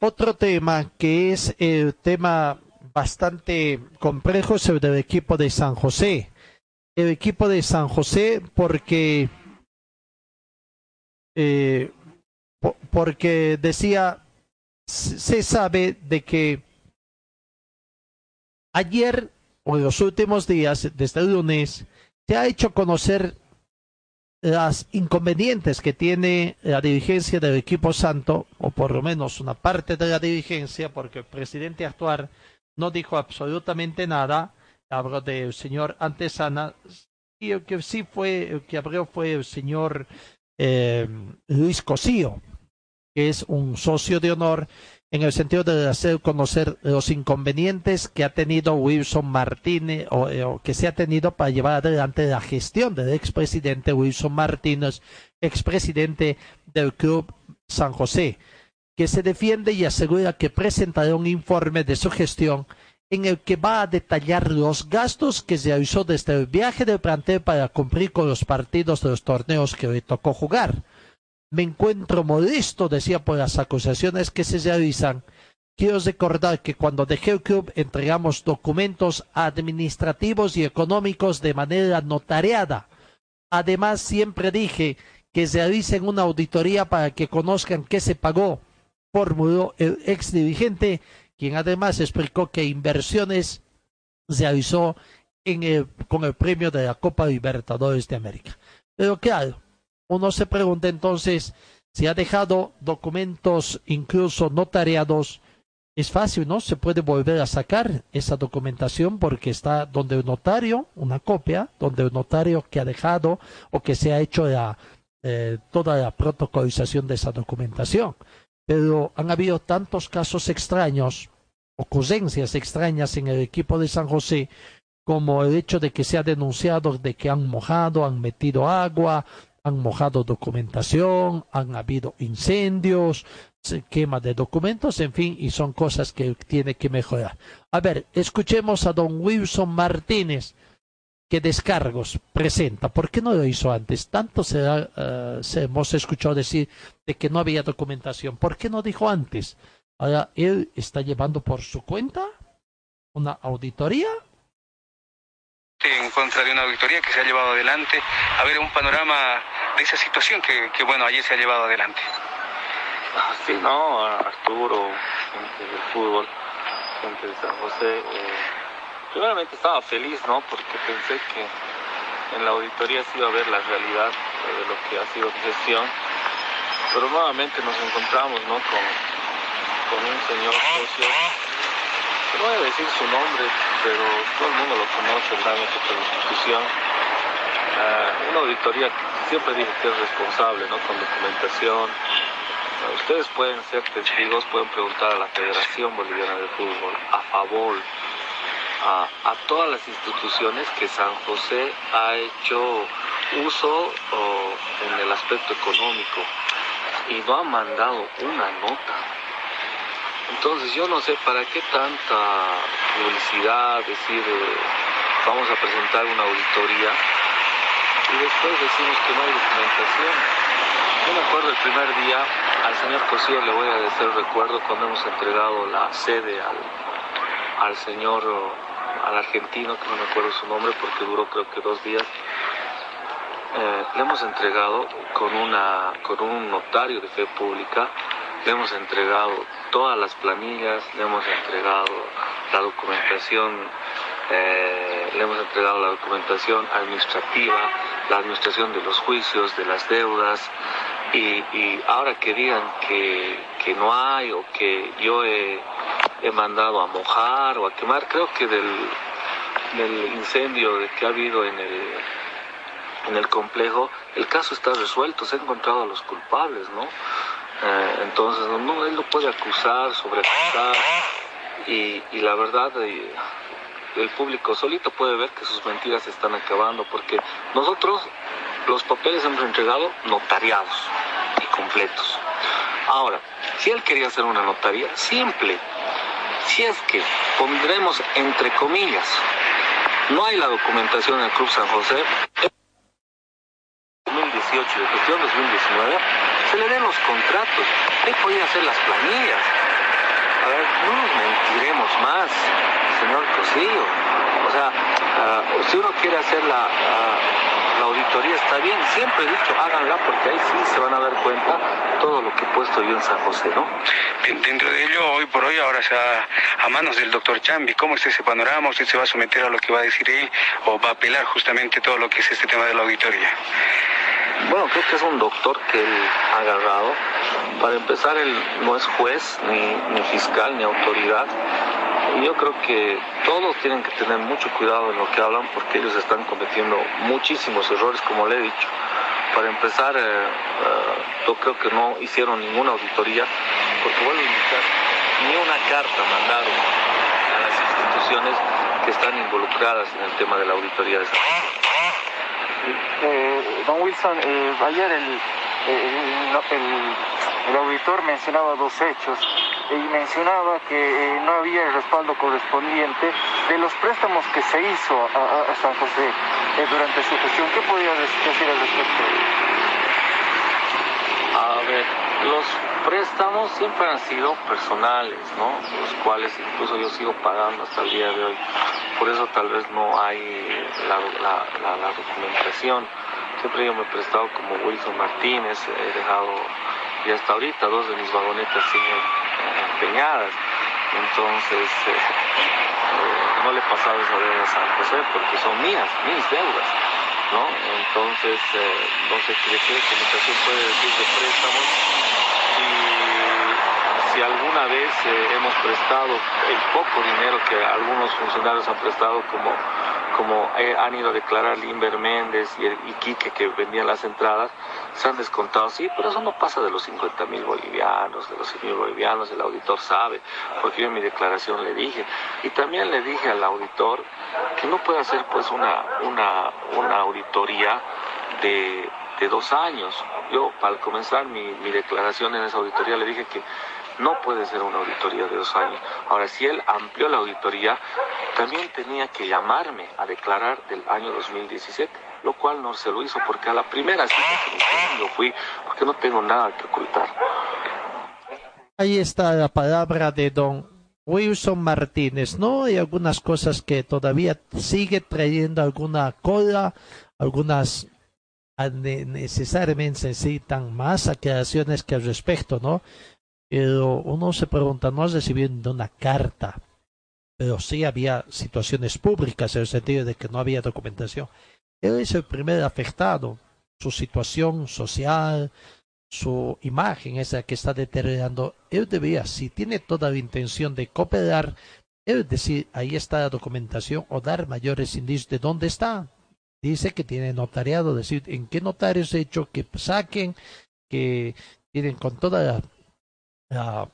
Otro tema que es el tema bastante complejo es el del equipo de San José. El equipo de San José porque eh, porque decía se sabe de que ayer o en los últimos días desde el lunes se ha hecho conocer las inconvenientes que tiene la dirigencia del equipo santo, o por lo menos una parte de la dirigencia, porque el presidente actual no dijo absolutamente nada, hablo del señor Antesana, y el que sí fue, el que abrió fue el señor eh, Luis Cosío, que es un socio de honor en el sentido de hacer conocer los inconvenientes que ha tenido Wilson Martínez o, eh, o, que se ha tenido para llevar adelante la gestión del expresidente Wilson Martínez, expresidente del Club San José, que se defiende y asegura que presentará un informe de su gestión en el que va a detallar los gastos que se realizó desde el viaje del plantel para cumplir con los partidos de los torneos que le tocó jugar. Me encuentro modesto, decía, por las acusaciones que se realizan. Quiero recordar que cuando dejé el club entregamos documentos administrativos y económicos de manera notariada. Además, siempre dije que se realicen una auditoría para que conozcan qué se pagó, formuló el ex dirigente, quien además explicó que inversiones se realizó en el, con el premio de la Copa Libertadores de América. Pero claro, uno se pregunta entonces si ha dejado documentos incluso notariados. Es fácil, ¿no? Se puede volver a sacar esa documentación porque está donde el notario, una copia, donde el notario que ha dejado o que se ha hecho la, eh, toda la protocolización de esa documentación. Pero han habido tantos casos extraños, ocurrencias extrañas en el equipo de San José, como el hecho de que se ha denunciado de que han mojado, han metido agua, han mojado documentación, han habido incendios, quema de documentos, en fin, y son cosas que tiene que mejorar. A ver, escuchemos a don Wilson Martínez, que descargos presenta. ¿Por qué no lo hizo antes? Tanto se, uh, se hemos escuchado decir de que no había documentación. ¿Por qué no dijo antes? Ahora, él está llevando por su cuenta una auditoría en contra de una auditoría que se ha llevado adelante, a ver un panorama de esa situación que, que bueno, ayer se ha llevado adelante. Sí, no, Arturo, gente del fútbol, gente de San José, eh, primeramente estaba feliz, ¿no? Porque pensé que en la auditoría se iba a ver la realidad de lo que ha sido gestión, pero nuevamente nos encontramos, ¿no? Con, con un señor socio no voy a decir su nombre, pero todo el mundo lo conoce por la institución. Uh, una auditoría que siempre dije que es responsable, ¿no? Con documentación. Uh, ustedes pueden ser testigos, pueden preguntar a la Federación Boliviana de Fútbol, a favor, a, todas las instituciones que San José ha hecho uso en el aspecto económico y no ha mandado una nota entonces yo no sé para qué tanta publicidad, decir eh, vamos a presentar una auditoría y después decimos que no hay documentación. Yo me acuerdo el primer día, al señor Cosío le voy a decir recuerdo cuando hemos entregado la sede al, al señor, al argentino, que no me acuerdo su nombre porque duró creo que dos días. Eh, le hemos entregado con, una, con un notario de fe pública le hemos entregado todas las planillas, le hemos entregado la documentación, eh, le hemos entregado la documentación administrativa, la administración de los juicios, de las deudas, y, y ahora que digan que, que, no hay o que yo he, he, mandado a mojar o a quemar, creo que del, del incendio que ha habido en el, en el complejo, el caso está resuelto, se han encontrado a los culpables, ¿no? Eh, entonces, no, él lo puede acusar, sobreacusar, y, y la verdad, eh, el público solito puede ver que sus mentiras se están acabando, porque nosotros los papeles hemos entregado notariados y completos. Ahora, si él quería hacer una notaría simple, si es que pondremos entre comillas, no hay la documentación en el Club San José, 2018 de gestión 2019, se le den los contratos. Él podía hacer las planillas. A ver, no nos mentiremos más, señor Cosillo. O sea, uh, si uno quiere hacer la, la auditoría está bien, siempre he dicho háganla porque ahí sí se van a dar cuenta todo lo que he puesto yo en San José, ¿no? Dentro de ello, hoy por hoy, ahora está a manos del doctor Chambi. ¿Cómo es ese panorama? ¿Usted se va a someter a lo que va a decir él o va a apelar justamente todo lo que es este tema de la auditoría? bueno, creo que es un doctor que él ha agarrado. Para empezar, él no es juez, ni, ni fiscal, ni autoridad. Y yo creo que todos tienen que tener mucho cuidado en lo que hablan porque ellos están cometiendo muchísimos errores, como le he dicho. Para empezar, eh, eh, yo creo que no hicieron ninguna auditoría, porque vuelvo a indicar, ni una carta mandaron a las instituciones que están involucradas en el tema de la auditoría de San Eh, don Wilson, eh, ayer el, el- el- el auditor mencionaba dos hechos y mencionaba que eh, no había el respaldo correspondiente de los préstamos que se hizo a, San José eh, durante su gestión. ¿Qué podría dec- decir al respecto? A ver, los préstamos siempre han sido personales, ¿no? Los cuales incluso yo sigo pagando hasta el día de hoy. Por eso tal vez no hay la, la- la- documentación. Siempre yo me he prestado como Wilson Martínez, he dejado, y hasta ahorita dos de mis vagonetas eh, empeñadas. Entonces, eh, eh, no le he esa deuda a San José porque son mías, mis deudas. ¿no? Entonces, eh, no sé qué de documentación puede decir de préstamos. Si, si alguna vez eh, hemos prestado el poco dinero que algunos funcionarios han prestado, como, como eh, han ido a declarar Limber Méndez y, y Quique que vendían las entradas, se han descontado, sí, pero eso no pasa de los 50 mil bolivianos, de los 100 mil bolivianos, el auditor sabe, porque yo en mi declaración le dije. Y también le dije al auditor que no puede hacer pues una, una, una auditoría de, de dos años. Yo, al comenzar mi, mi declaración en esa auditoría, le dije que no puede ser una auditoría de dos años. Ahora, si él amplió la auditoría, también tenía que llamarme a declarar del año 2017, lo cual no se lo hizo porque a la primera cita que yo fui, porque no tengo nada que ocultar. Ahí está la palabra de don Wilson Martínez, ¿no? Hay algunas cosas que todavía sigue trayendo alguna cola, algunas ne- necesariamente necesitan más aclaraciones que al respecto, ¿no? Pero uno se pregunta, no has recibido una carta, pero sí había situaciones públicas en el sentido de que no había documentación. Él es el primer afectado, su situación social, su imagen es la que está deteriorando. Él debería, si tiene toda la intención de cooperar, él decir, ahí está la documentación o dar mayores indicios de dónde está. Dice que tiene notariado, decir en qué notario se ha hecho, que saquen, que tienen con toda la, la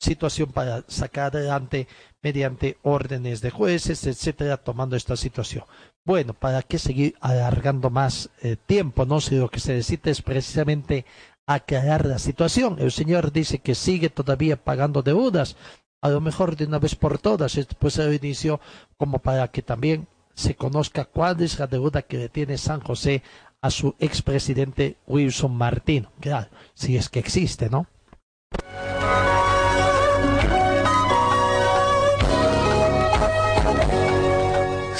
situación para sacar adelante mediante órdenes de jueces, etcétera, tomando esta situación. Bueno, ¿para qué seguir alargando más eh, tiempo? No si lo que se necesita es precisamente aclarar la situación. El señor dice que sigue todavía pagando deudas, a lo mejor de una vez por todas, después se inicio como para que también se conozca cuál es la deuda que le tiene San José a su expresidente Wilson Martino. Claro, si es que existe, ¿no?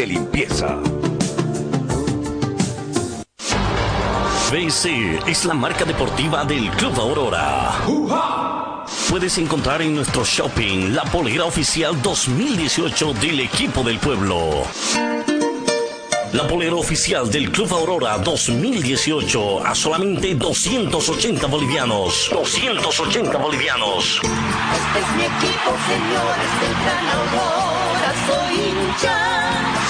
de limpieza! BC es la marca deportiva del Club Aurora. Puedes encontrar en nuestro shopping la polera oficial 2018 del equipo del pueblo. La polera oficial del Club Aurora 2018 a solamente 280 bolivianos. 280 bolivianos. Este es mi equipo, señores del Gran Aurora, soy hincha.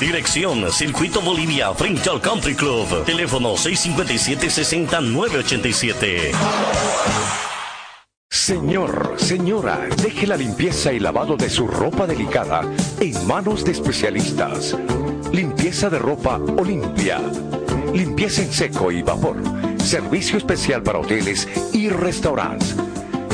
Dirección Circuito Bolivia frente al Country Club. Teléfono 657-60987. Señor, señora, deje la limpieza y lavado de su ropa delicada en manos de especialistas. Limpieza de ropa Olimpia. Limpieza en seco y vapor. Servicio especial para hoteles y restaurantes.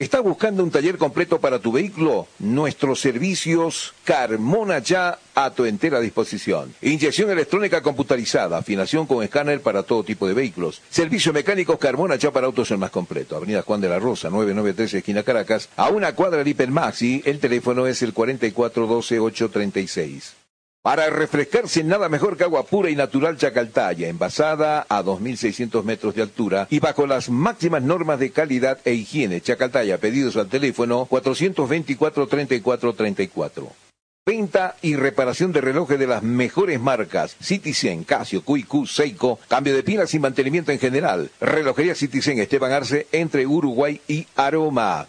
¿Estás buscando un taller completo para tu vehículo? Nuestros servicios Carmona Ya a tu entera disposición. Inyección electrónica computarizada, afinación con escáner para todo tipo de vehículos. Servicio mecánico Carmona Ya para autos el más completo. Avenida Juan de la Rosa, 993 esquina Caracas, a una cuadra del Hipermaxi. El teléfono es el 4412-836. Para refrescarse nada mejor que agua pura y natural Chacaltaya, envasada a 2.600 metros de altura y bajo las máximas normas de calidad e higiene. Chacaltaya, pedidos al teléfono 424-3434. Venta y reparación de relojes de las mejores marcas. Citizen, Casio, QQ, Seiko. Cambio de pilas y mantenimiento en general. Relojería Citizen Esteban Arce entre Uruguay y Aroma.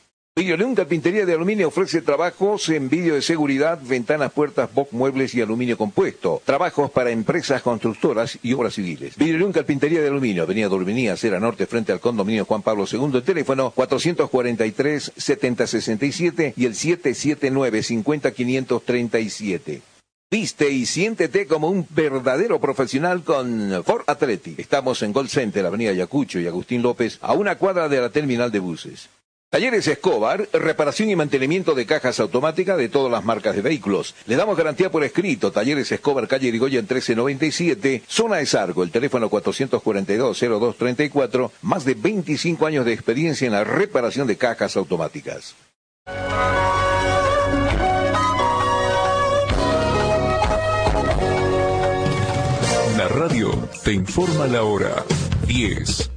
Videoleón Carpintería de Aluminio ofrece trabajos en vídeo de seguridad, ventanas, puertas, box, muebles y aluminio compuesto. Trabajos para empresas constructoras y obras civiles. Videoleón Carpintería de Aluminio, Avenida Dorminía, Cera Norte, frente al condominio Juan Pablo II. El teléfono 443-7067 y el 779-50537. Viste y siéntete como un verdadero profesional con Ford Athletic. Estamos en Gold Center, Avenida Yacucho y Agustín López, a una cuadra de la terminal de buses. Talleres Escobar, reparación y mantenimiento de cajas automáticas de todas las marcas de vehículos. Le damos garantía por escrito. Talleres Escobar, calle Irigoyen 1397, zona de Sargo, el teléfono 442-0234, más de 25 años de experiencia en la reparación de cajas automáticas. La radio te informa la hora. 10,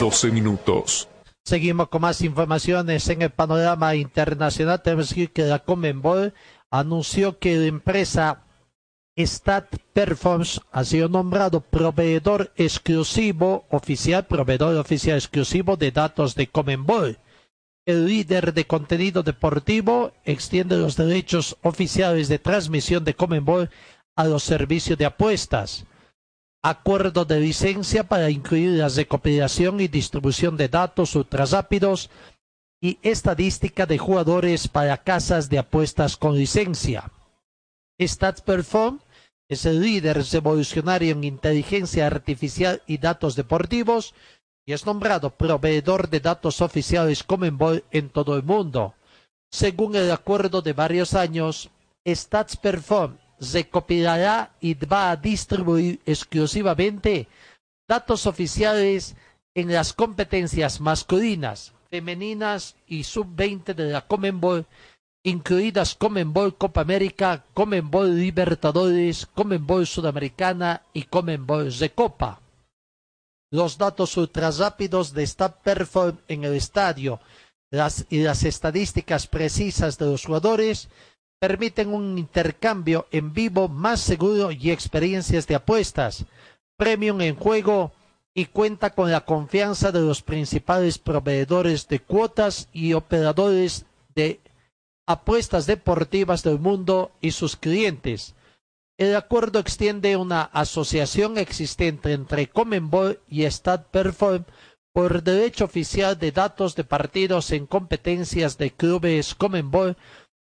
12 minutos. Seguimos con más informaciones en el panorama internacional. Tenemos que decir que la Comenbol anunció que la empresa Stat Performs ha sido nombrado proveedor exclusivo oficial, proveedor oficial exclusivo de datos de Comenbol. El líder de contenido deportivo extiende los derechos oficiales de transmisión de Comenbol a los servicios de apuestas acuerdo de licencia para incluir la recopilación y distribución de datos ultrarápidos y estadística de jugadores para casas de apuestas con licencia. StatsPerform es el líder revolucionario en inteligencia artificial y datos deportivos y es nombrado proveedor de datos oficiales Comenbol en todo el mundo. Según el acuerdo de varios años, StatsPerform recopilará y va a distribuir exclusivamente datos oficiales en las competencias masculinas, femeninas y sub-20 de la Comenbol, incluidas Comenbol Copa América, Comenbol Libertadores, Comenbol Sudamericana y Comenbol Recopa. Los datos ultrarrápidos de Stat Perform en el estadio las, y las estadísticas precisas de los jugadores permiten un intercambio en vivo más seguro y experiencias de apuestas, premium en juego y cuenta con la confianza de los principales proveedores de cuotas y operadores de apuestas deportivas del mundo y sus clientes. El acuerdo extiende una asociación existente entre Comenbol y Stat Perform por derecho oficial de datos de partidos en competencias de clubes Comenbol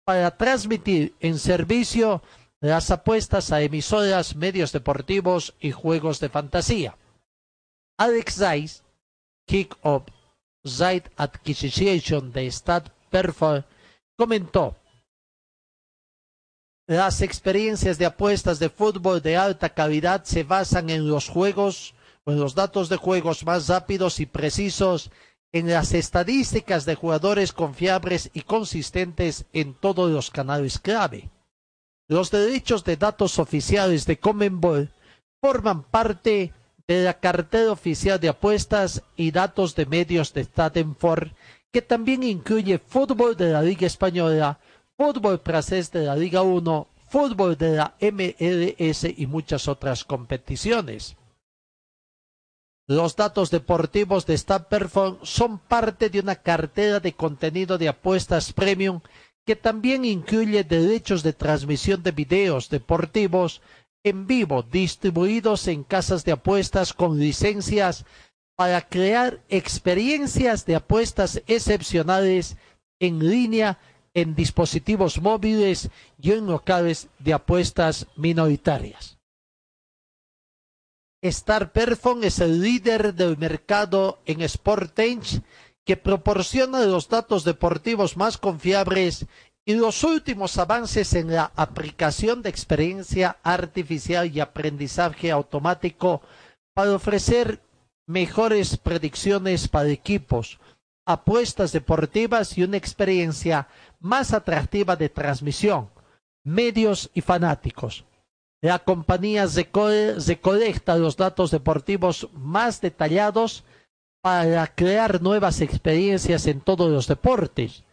para transmitir en servicio las apuestas a emisoras, medios deportivos y juegos de fantasía. Alex Zeiss, Kick-Off Site Acquisition de Stat Perform, comentó las experiencias de apuestas de fútbol de alta calidad se basan en los juegos o en los datos de juegos más rápidos y precisos, en las estadísticas de jugadores confiables y consistentes en todos los canales clave. Los derechos de datos oficiales de Comenbol forman parte de la cartera oficial de apuestas y datos de medios de Statenford, que también incluye fútbol de la Liga Española, fútbol francés de la Liga 1, fútbol de la MLS y muchas otras competiciones. Los datos deportivos de Perform son parte de una cartera de contenido de apuestas premium que también incluye derechos de transmisión de videos deportivos en vivo distribuidos en casas de apuestas con licencias para crear experiencias de apuestas excepcionales en línea en dispositivos móviles y en locales de apuestas minoritarias. Star Perfon es el líder del mercado en Sportange que proporciona los datos deportivos más confiables y los últimos avances en la aplicación de experiencia artificial y aprendizaje automático para ofrecer mejores predicciones para equipos, apuestas deportivas y una experiencia más atractiva de transmisión, medios y fanáticos. La compañía recolecta los datos deportivos más detallados para crear nuevas experiencias en todos los deportes,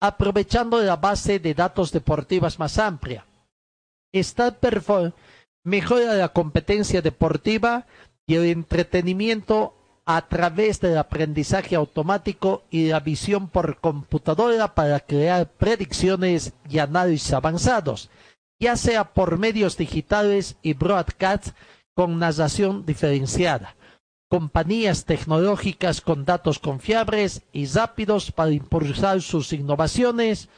aprovechando la base de datos deportivas más amplia. Perform mejora la competencia deportiva y el entretenimiento a través del aprendizaje automático y la visión por computadora para crear predicciones y análisis avanzados, ya sea por medios digitales y broadcast con narración diferenciada, compañías tecnológicas con datos confiables y rápidos para impulsar sus innovaciones,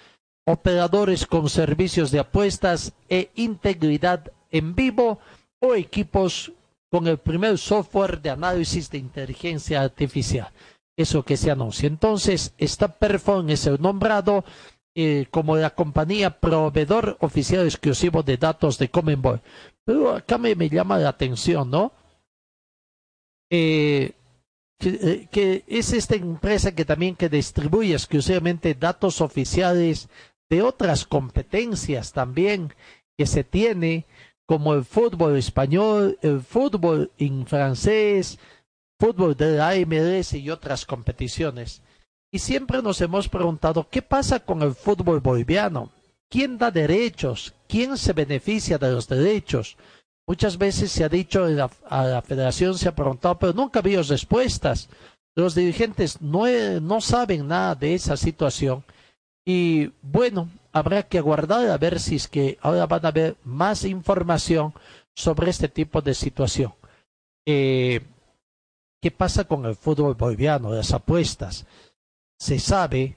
operadores con servicios de apuestas e integridad en vivo o equipos con el primer software de análisis de inteligencia artificial. Eso que se anuncia. Entonces, esta Perform es el nombrado eh, como la compañía proveedor oficial exclusivo de datos de Comenboy. Pero acá me, llama la atención, ¿no? Eh, que, que, es esta empresa que también que distribuye exclusivamente datos oficiales de otras competencias también que se tiene como el fútbol español, el fútbol en francés, fútbol de la MLS y otras competiciones. Y siempre nos hemos preguntado qué pasa con el fútbol boliviano. ¿Quién da derechos? ¿Quién se beneficia de los derechos? Muchas veces se ha dicho a la federación, se ha preguntado, pero nunca habido respuestas. Los dirigentes no, no saben nada de esa situación. Y bueno, habrá que aguardar a ver si es que ahora van a haber más información sobre este tipo de situación. Eh, ¿Qué pasa con el fútbol boliviano, las apuestas? Se sabe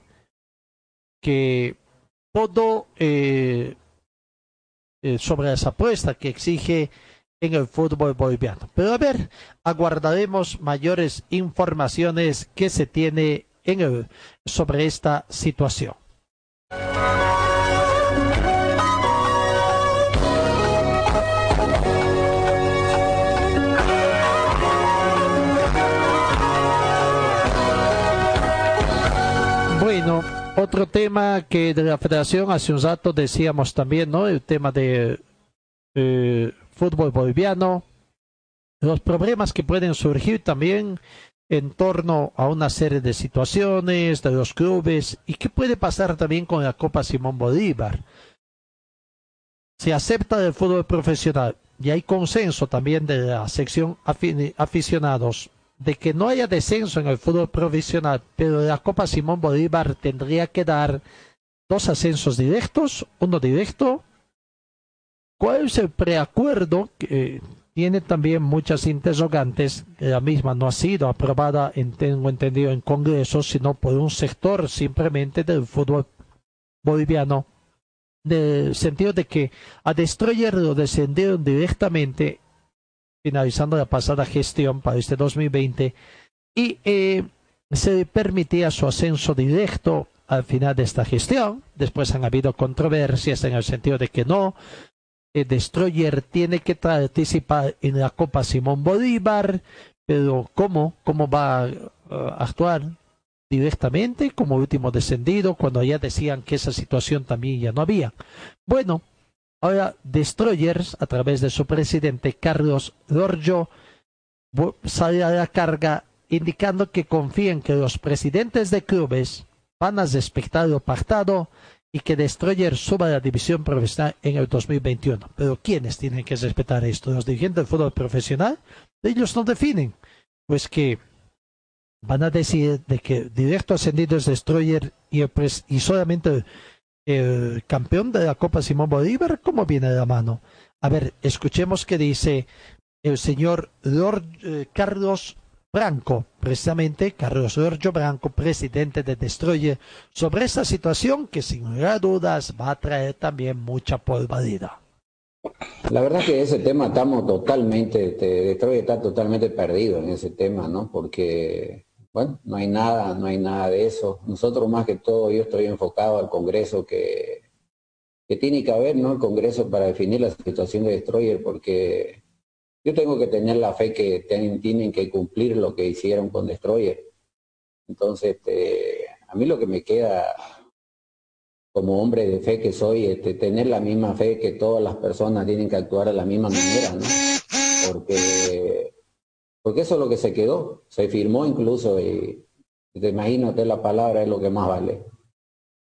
que todo eh, eh, sobre las apuestas que exige en el fútbol boliviano. Pero a ver, aguardaremos mayores informaciones que se tiene en el, sobre esta situación. Otro tema que de la federación hace un rato decíamos también, ¿no? El tema de eh, fútbol boliviano, los problemas que pueden surgir también en torno a una serie de situaciones de los clubes y qué puede pasar también con la Copa Simón Bolívar. Se acepta del fútbol profesional y hay consenso también de la sección aficionados de que no haya descenso en el fútbol profesional, pero la Copa Simón Bolívar tendría que dar dos ascensos directos, uno directo. ¿Cuál es el preacuerdo que eh, tiene también muchas interrogantes? La misma no ha sido aprobada, en, tengo entendido, en Congreso, sino por un sector simplemente del fútbol boliviano, del sentido de que a Destroyer lo descendieron directamente, finalizando la pasada gestión para este 2020, y eh, se permitía su ascenso directo al final de esta gestión. Después han habido controversias en el sentido de que no, el Destroyer tiene que participar en la Copa Simón Bolívar, pero ¿cómo? ¿Cómo va a actuar? directamente como último descendido cuando ya decían que esa situación también ya no había. Bueno, ahora Destroyers, a través de su presidente Carlos Giorgio, sale a la carga indicando que confían que los presidentes de clubes van a respetar lo pactado y que Destroyer suba a la división profesional en el 2021. Pero ¿quiénes tienen que respetar esto? ¿Los dirigentes del fútbol profesional? Ellos no definen. Pues que van a decir de que directo ascendido es Destroyer y, pues, y solamente el, campeón de la Copa Simón Bolívar, ¿cómo viene de la mano? A ver, escuchemos qué dice el señor Lord, eh, Carlos Branco, precisamente Carlos Giorgio Branco, presidente de Destroyer, sobre esta situación que sin lugar dudas va a traer también mucha polvareda. La verdad que ese tema estamos totalmente, este, Destroyer está totalmente perdido en ese tema, ¿no? Porque bueno, no hay nada, no hay nada de eso. Nosotros más que todo, yo estoy enfocado al Congreso que, que tiene que haber, ¿no? El Congreso para definir la situación de Destroyer, porque yo tengo que tener la fe que tienen, que cumplir lo que hicieron con Destroyer. Entonces, este, a mí lo que me queda como hombre de fe que soy, este, tener la misma fe que todas las personas tienen que actuar de la misma manera, ¿no? Porque porque eso es lo que se quedó, se firmó incluso y te imaginas que la palabra es lo que más vale.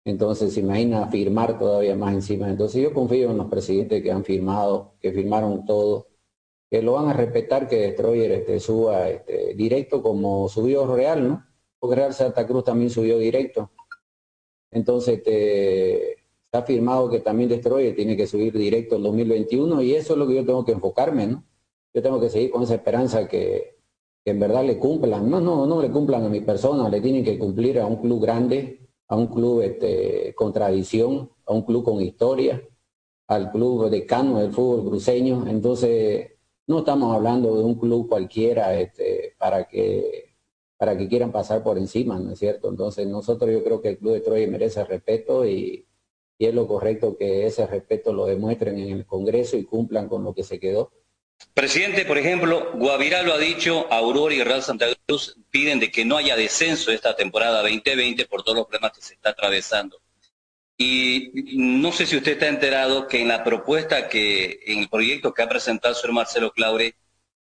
Entonces, imagina firmar todavía más encima. Entonces, yo confío en los presidentes que han firmado, que firmaron todo, que lo van a respetar, que Destroyer este, suba este, directo como subió Real, ¿no? Porque Real Santa Cruz también subió directo. Entonces, este, ha firmado que también Destroyer tiene que subir directo en 2021 y eso es lo que yo tengo que enfocarme, ¿no? Yo tengo que seguir con esa esperanza que, en verdad le cumplan. No, no, no le cumplan a mi persona, le tienen que cumplir a un club grande, a un club este, con tradición, a un club con historia, al club decano del fútbol cruceño. Entonces, no estamos hablando de un club cualquiera este, para que para que quieran pasar por encima, ¿no es cierto? Entonces nosotros yo creo que el Club de Troya merece respeto y, y es lo correcto que ese respeto lo demuestren en el Congreso y cumplan con lo que se quedó. Presidente, por ejemplo, Guavirá lo ha dicho, Aurora y Real Santa Cruz piden de que no haya descenso esta temporada 2020 por todos los problemas que se está atravesando. Y no sé si usted está enterado que en la propuesta que, en el proyecto que ha presentado el señor Marcelo Claure,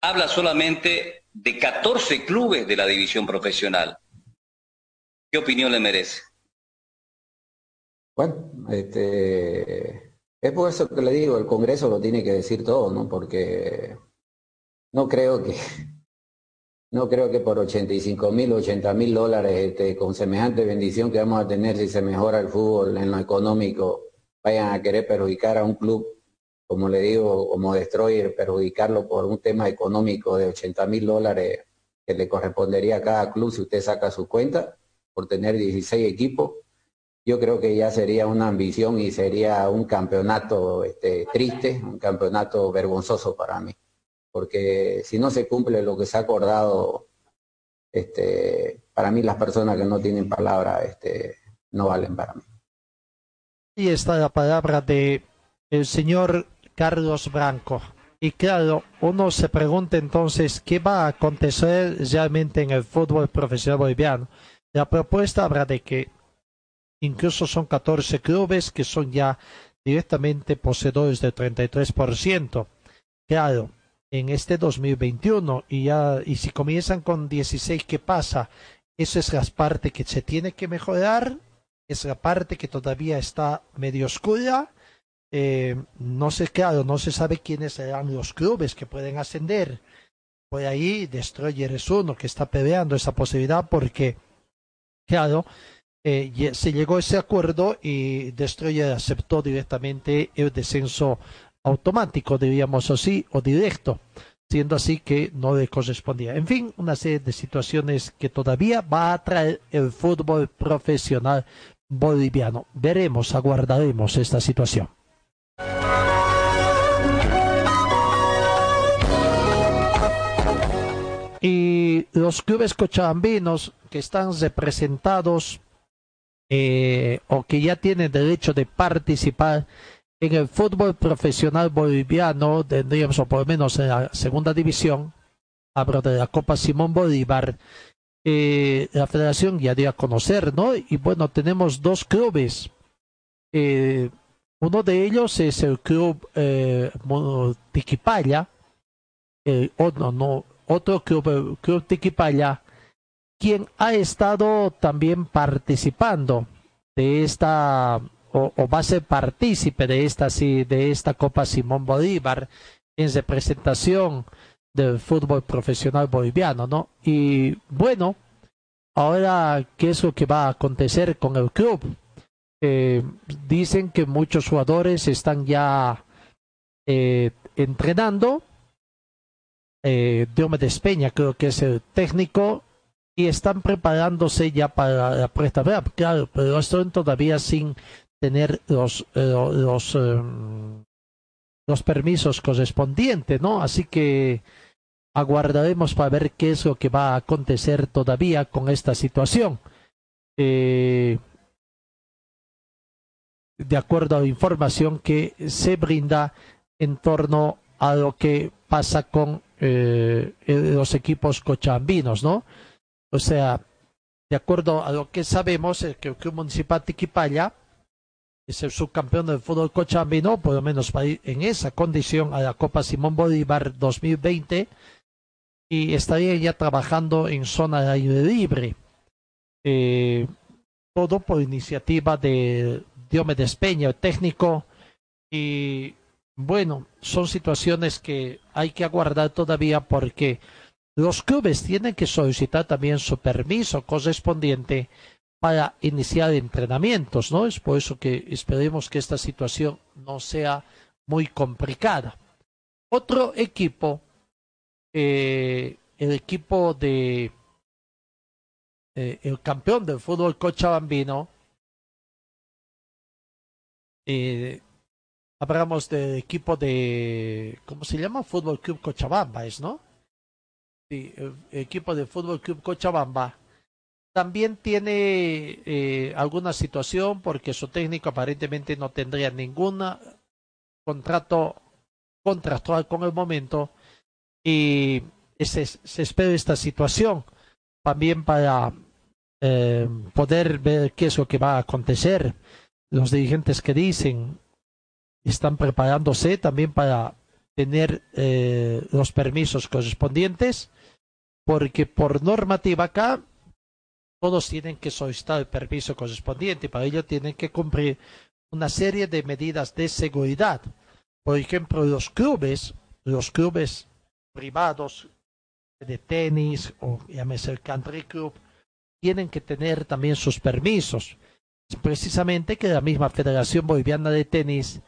habla solamente de 14 clubes de la división profesional. ¿Qué opinión le merece? Bueno, este, es por eso que le digo, el Congreso lo tiene que decir todo, ¿no? Porque no creo que <laughs> no creo que por 85 mil, 80 mil dólares, este, con semejante bendición que vamos a tener si se mejora el fútbol en lo económico, vayan a querer perjudicar a un club, como le digo, como Destroyer, perjudicarlo por un tema económico de 80 mil dólares que le correspondería a cada club si usted saca su cuenta por tener 16 equipos yo creo que ya sería una ambición y sería un campeonato este, triste, un campeonato vergonzoso para mí, porque si no se cumple lo que se ha acordado, este, para mí las personas que no tienen palabra este, no valen para mí. Y está la palabra de el señor Carlos Branco. Y claro, uno se pregunta entonces qué va a acontecer realmente en el fútbol profesional boliviano. La propuesta habrá de que Incluso son 14 clubes que son ya directamente poseedores del 33%. Claro, en este 2021 y ya y si comienzan con 16, ¿qué pasa? Esa es la parte que se tiene que mejorar, es la parte que todavía está medio oscura. Eh, no sé, claro, no se sabe quiénes serán los clubes que pueden ascender. Por ahí Destroyer es uno que está peleando esa posibilidad porque, claro, eh, ye- se llegó a ese acuerdo y Destroyer aceptó directamente el descenso automático, diríamos así, o directo, siendo así que no le correspondía. En fin, una serie de situaciones que todavía va a traer el fútbol profesional boliviano. Veremos, aguardaremos esta situación. Y los clubes cochabambinos que están representados eh, o que ya tienen derecho de participar en el fútbol profesional boliviano, tendríamos, o por lo menos en la segunda división, hablo de la Copa Simón Bolívar, eh, la federación ya dio a conocer, ¿no? Y bueno, tenemos dos clubes. Eh, uno de ellos es el club eh, Tiquipaya, no, no, otro club, el club Tiquipaya, quien ha estado también participando de esta o, va a ser partícipe de esta de esta Copa Simón Bolívar en representación del fútbol profesional boliviano, ¿no? Y bueno, ahora qué es lo que va a acontecer con el club. Eh, dicen que muchos jugadores están ya eh, entrenando. Eh, Diomedes Peña creo que es el técnico y están preparándose ya para la puesta a prueba. Claro, pero están todavía sin tener los eh, los em, los permisos correspondientes, ¿no? Así que aguardaremos para ver qué es lo que va a acontecer todavía con esta situación. Eh, de acuerdo a la información que se brinda en torno a lo que pasa con eh, eh, los equipos cochabambinos, ¿no? O sea, de acuerdo a lo que sabemos, que el Club Municipal Tiquipaya es el subcampeón del fútbol cochabambino, por lo menos para ir en esa condición a la Copa Simón Bolívar 2020 y estaría ya trabajando en zona de aire libre. Eh, todo por iniciativa de Diomedes Peña, el técnico. Y bueno, son situaciones que hay que aguardar todavía porque los clubes tienen que solicitar también su permiso correspondiente para iniciar entrenamientos, ¿no? Es por eso que esperemos que esta situación no sea muy complicada. Otro equipo, eh, el equipo de eh, el campeón del fútbol cochabambino, eh, hablamos del equipo de, ¿cómo se llama? Fútbol Club Cochabamba, ¿es, no? Sí, equipo de Fútbol Club Cochabamba también tiene eh, alguna situación porque su técnico aparentemente no tendría ningún contrato contractual con el momento y se, se espera esta situación también para eh, poder ver qué es lo que va a acontecer. Los dirigentes que dicen están preparándose también para tener eh, los permisos correspondientes porque por normativa acá todos tienen que solicitar el permiso correspondiente para ello tienen que cumplir una serie de medidas de seguridad. Por ejemplo, los clubes, los clubes privados de tenis o llámese el country club, tienen que tener también sus permisos. Es precisamente que la misma Federación Boliviana de Tenis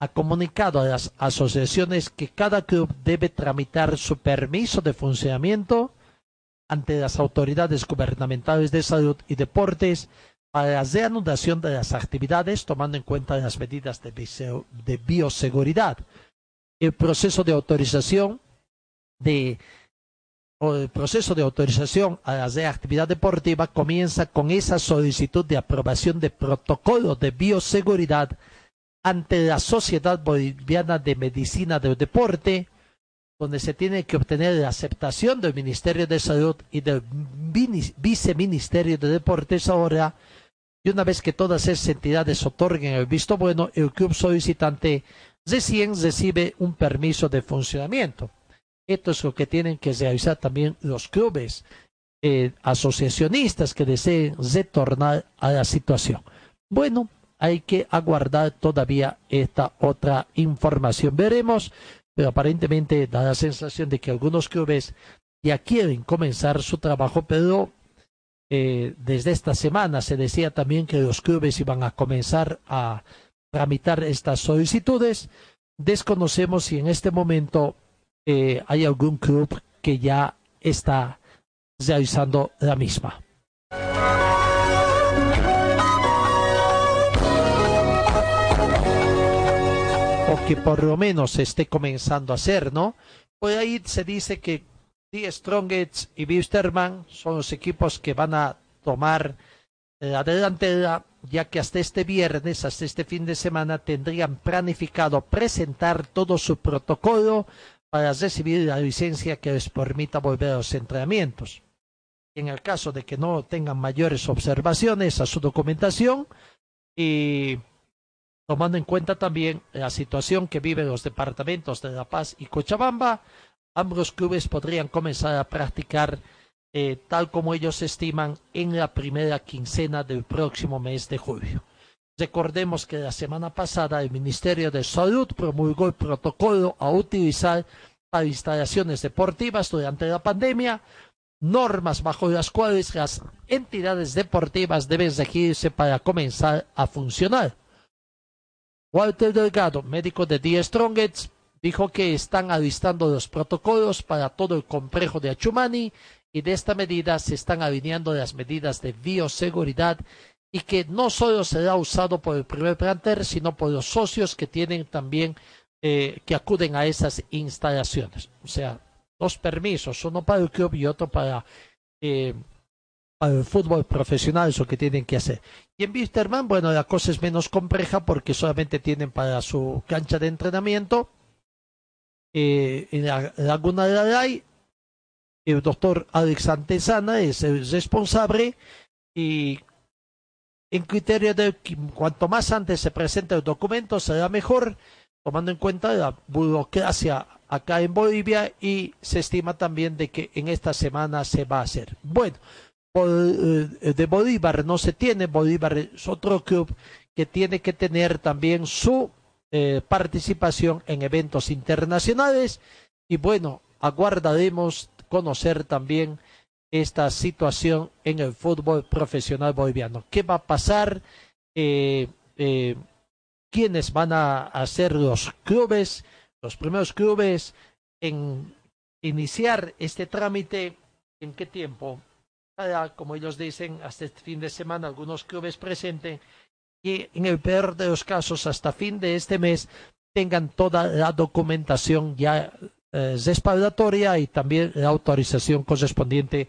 ha comunicado a las asociaciones que cada club debe tramitar su permiso de funcionamiento ante las autoridades gubernamentales de salud y deportes para la reanudación de las actividades tomando en cuenta las medidas de, bioseguridad. El proceso de autorización de o el proceso de autorización a la reactividad deportiva comienza con esa solicitud de aprobación de protocolo de bioseguridad ante la Sociedad Boliviana de Medicina del Deporte, donde se tiene que obtener la aceptación del Ministerio de Salud y del Viceministerio de Deportes ahora, y una vez que todas esas entidades otorguen el visto bueno, el club solicitante recién recibe un permiso de funcionamiento. Esto es lo que tienen que realizar también los clubes eh, asociacionistas que deseen retornar a la situación. Bueno, hay que aguardar todavía esta otra información. Veremos, pero aparentemente da la sensación de que algunos clubes ya quieren comenzar su trabajo, pero eh, desde esta semana se decía también que los clubes iban a comenzar a tramitar estas solicitudes. Desconocemos si en este momento eh, hay algún club que ya está realizando la misma. O que por lo menos esté comenzando a hacer, ¿no? Por ahí se dice que Die Strongets y Wisterman son los equipos que van a tomar la delantera, ya que hasta este viernes, hasta este fin de semana, tendrían planificado presentar todo su protocolo para recibir la licencia que les permita volver a los entrenamientos. En el caso de que no tengan mayores observaciones a su documentación y tomando en cuenta también la situación que viven los departamentos de La Paz y Cochabamba, ambos clubes podrían comenzar a practicar eh, tal como ellos estiman en la primera quincena del próximo mes de julio. Recordemos que la semana pasada el Ministerio de Salud promulgó el protocolo a utilizar para instalaciones deportivas durante la pandemia, normas bajo las cuales las entidades deportivas deben regirse para comenzar a funcionar. Walter Delgado, médico de The Strongets, dijo que están alistando los protocolos para todo el complejo de Achumani y de esta medida se están alineando las medidas de bioseguridad y que no solo será usado por el primer plantel, sino por los socios que tienen también eh, que acuden a esas instalaciones. O sea, dos permisos, uno para el club y otro para, eh, el fútbol profesional, eso que tienen que hacer. Y en Wisterman, bueno, la cosa es menos compleja porque solamente tienen para su cancha de entrenamiento eh, en la Laguna de la Ley, el doctor Alex Antesana es el responsable y en criterio de cuanto más antes se presente el documento será mejor, tomando en cuenta la burocracia acá en Bolivia y se estima también de que en esta semana se va a hacer. Bueno, de Bolívar no se tiene, Bolívar es otro club que tiene que tener también su eh, participación en eventos internacionales y bueno, aguardaremos conocer también esta situación en el fútbol profesional boliviano. ¿Qué va a pasar? Eh, eh, ¿Quiénes van a, ser los clubes, los primeros clubes en iniciar este trámite? ¿En qué tiempo? Como ellos dicen, hasta este fin de semana algunos clubes presenten y en el peor de los casos hasta fin de este mes tengan toda la documentación ya eh, respaldatoria y también la autorización correspondiente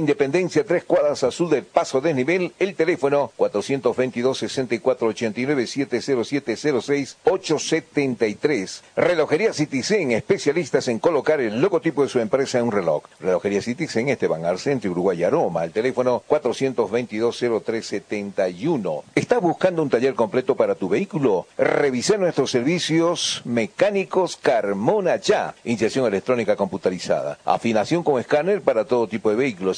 Independencia, tres cuadras azul del Paso Desnivel, el teléfono 422-6489-70706-873. Relojería Citizen, especialistas en colocar el logotipo de su empresa en un reloj. Relojería Citizen, Esteban Arcente, Uruguay Aroma, el teléfono 422-0371. ¿Estás buscando un taller completo para tu vehículo? Revisa nuestros servicios mecánicos Carmona Ya, inyección electrónica computarizada, afinación con escáner para todo tipo de vehículos,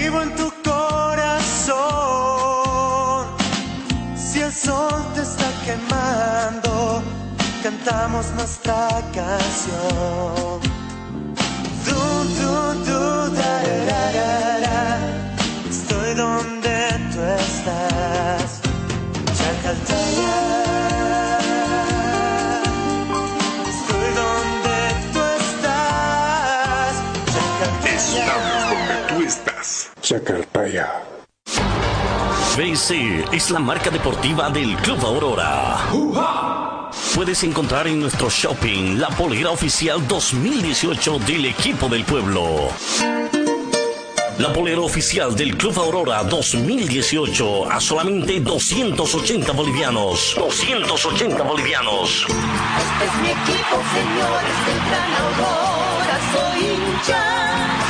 vivo en tu corazón. Si el sol te está quemando, cantamos nuestra canción. Du, du, du, da, da. Estoy donde tú estás. Chacaltaya. Chacaltaya. BC es la marca deportiva del Club Aurora. Puedes encontrar en nuestro shopping la polera oficial 2018 del equipo del pueblo. La polera oficial del Club Aurora 2018 a solamente 280 bolivianos. 280 bolivianos. Este es mi equipo, señores del Gran Aurora, soy hincha.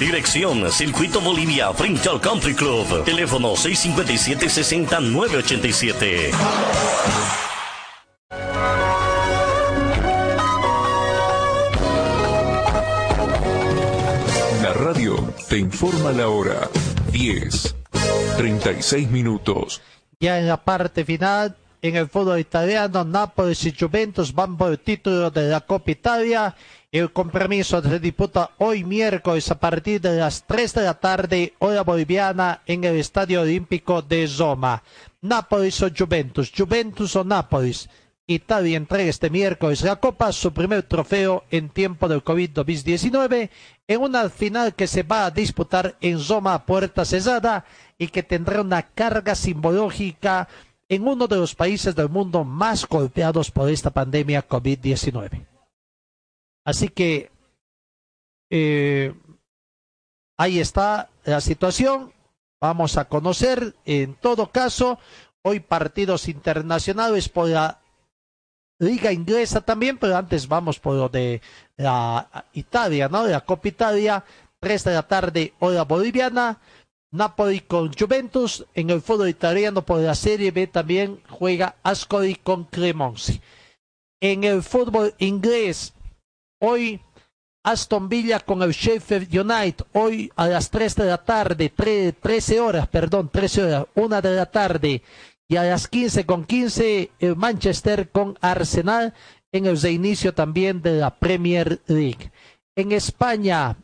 Dirección Circuito Bolivia frente al Country Club. Teléfono 657-60-987. La radio te informa la hora 10, 36 minutos. Ya en la parte final, en el fútbol italiano, Nápoles y Juventus van por el título de la Copa Italia. El compromiso se disputa hoy miércoles a partir de las 3 de la tarde, hora boliviana, en el Estadio Olímpico de Roma. Nápoles o Juventus, Juventus o Nápoles. Italia entrega este miércoles la Copa, su primer trofeo en tiempo del COVID-19, en una final que se va a disputar en Roma a puerta cerrada y que tendrá una carga simbológica en uno de los países del mundo más golpeados por esta pandemia COVID-19. Así que eh, ahí está la situación. Vamos a conocer, en todo caso, hoy partidos internacionales por la Liga Inglesa también, pero antes vamos por lo de la Italia, ¿no? La Copa Italia, 3 de la tarde, hora boliviana. Napoli con Juventus. En el fútbol italiano por la Serie B también juega Ascoli con Cremonese. En el fútbol inglés, hoy Aston Villa con el Sheffield United. Hoy a las 3 de la tarde, 13 horas, perdón, 13 horas, 1 de la tarde. Y a las 15 con 15, el Manchester con Arsenal en el reinicio también de la Premier League. En España,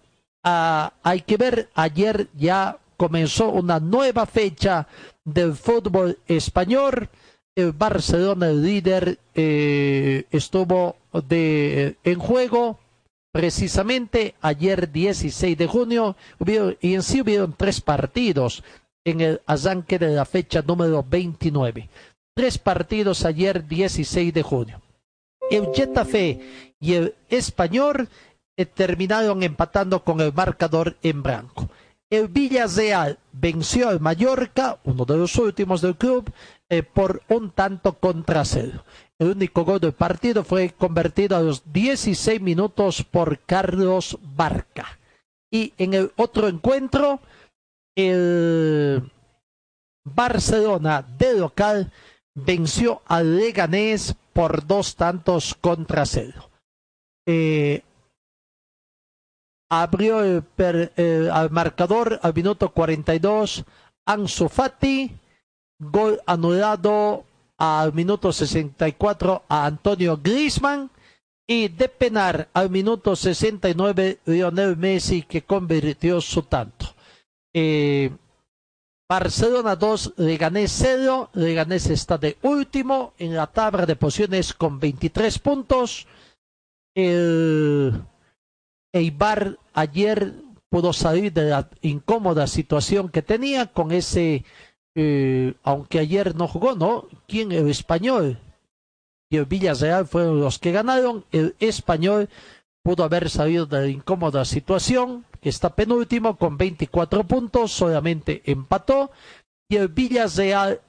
ah, hay que ver, ayer ya comenzó una nueva fecha del fútbol español. El Barcelona, el líder, eh, estuvo de, en juego precisamente ayer 16 de junio y en sí hubieron tres partidos en el arranque de la fecha número 29. Tres partidos ayer 16 de junio. El Getafe y el Español eh, terminaron empatando con el marcador en blanco. El Villarreal venció al Mallorca, uno de los últimos del club, eh, por un tanto contra cero. El único gol del partido fue convertido a los 16 minutos por Carlos Barca. Y en el otro encuentro, el Barcelona de local venció al Leganés por dos tantos contra cero. Eh, abrió el, per, eh, al marcador al minuto 42 Ansu Fati, gol anulado al minuto 64 a Antonio Griezmann y de penar al minuto 69 Lionel Messi que convirtió su tanto. Eh, Barcelona 2, Leganés 0. Leganés está de último en la tabla de posiciones con 23 puntos. Eibar ayer pudo salir de la incómoda situación que tenía con ese, eh, aunque ayer no jugó, ¿no? ¿Quién? El español. Y el Villarreal fueron los que ganaron. El español pudo haber salido de la incómoda situación que está penúltimo con 24 puntos, solamente empató, y el Villarreal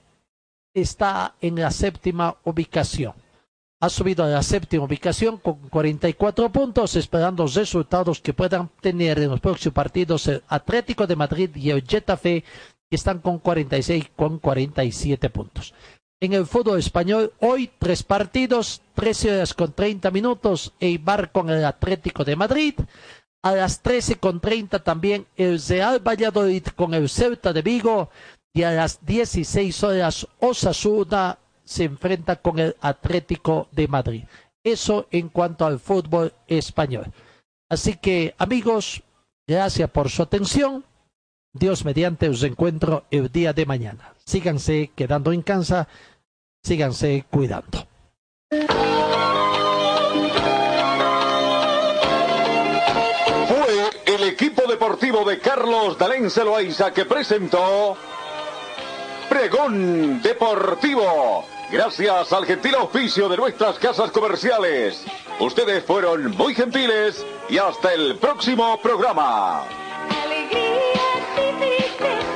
está en la séptima ubicación. Ha subido a la séptima ubicación con 44 puntos, esperando los resultados que puedan tener en los próximos partidos el Atlético de Madrid y el Getafe, que están con 46, con 47 puntos. En el fútbol español, hoy tres partidos, 13 horas con 30 minutos, Eibar con el Atlético de Madrid, a las 13.30 también el Real Valladolid con el Celta de Vigo y a las 16 horas Osasuna se enfrenta con el Atlético de Madrid. Eso en cuanto al fútbol español. Así que amigos, gracias por su atención. Dios mediante os encuentro el día de mañana. Síganse quedando en casa, síganse cuidando. el equipo deportivo de Carlos Dalén Celoaiza que presentó Pregón Deportivo. Gracias al gentil oficio de nuestras casas comerciales. Ustedes fueron muy gentiles y hasta el próximo programa. pieces.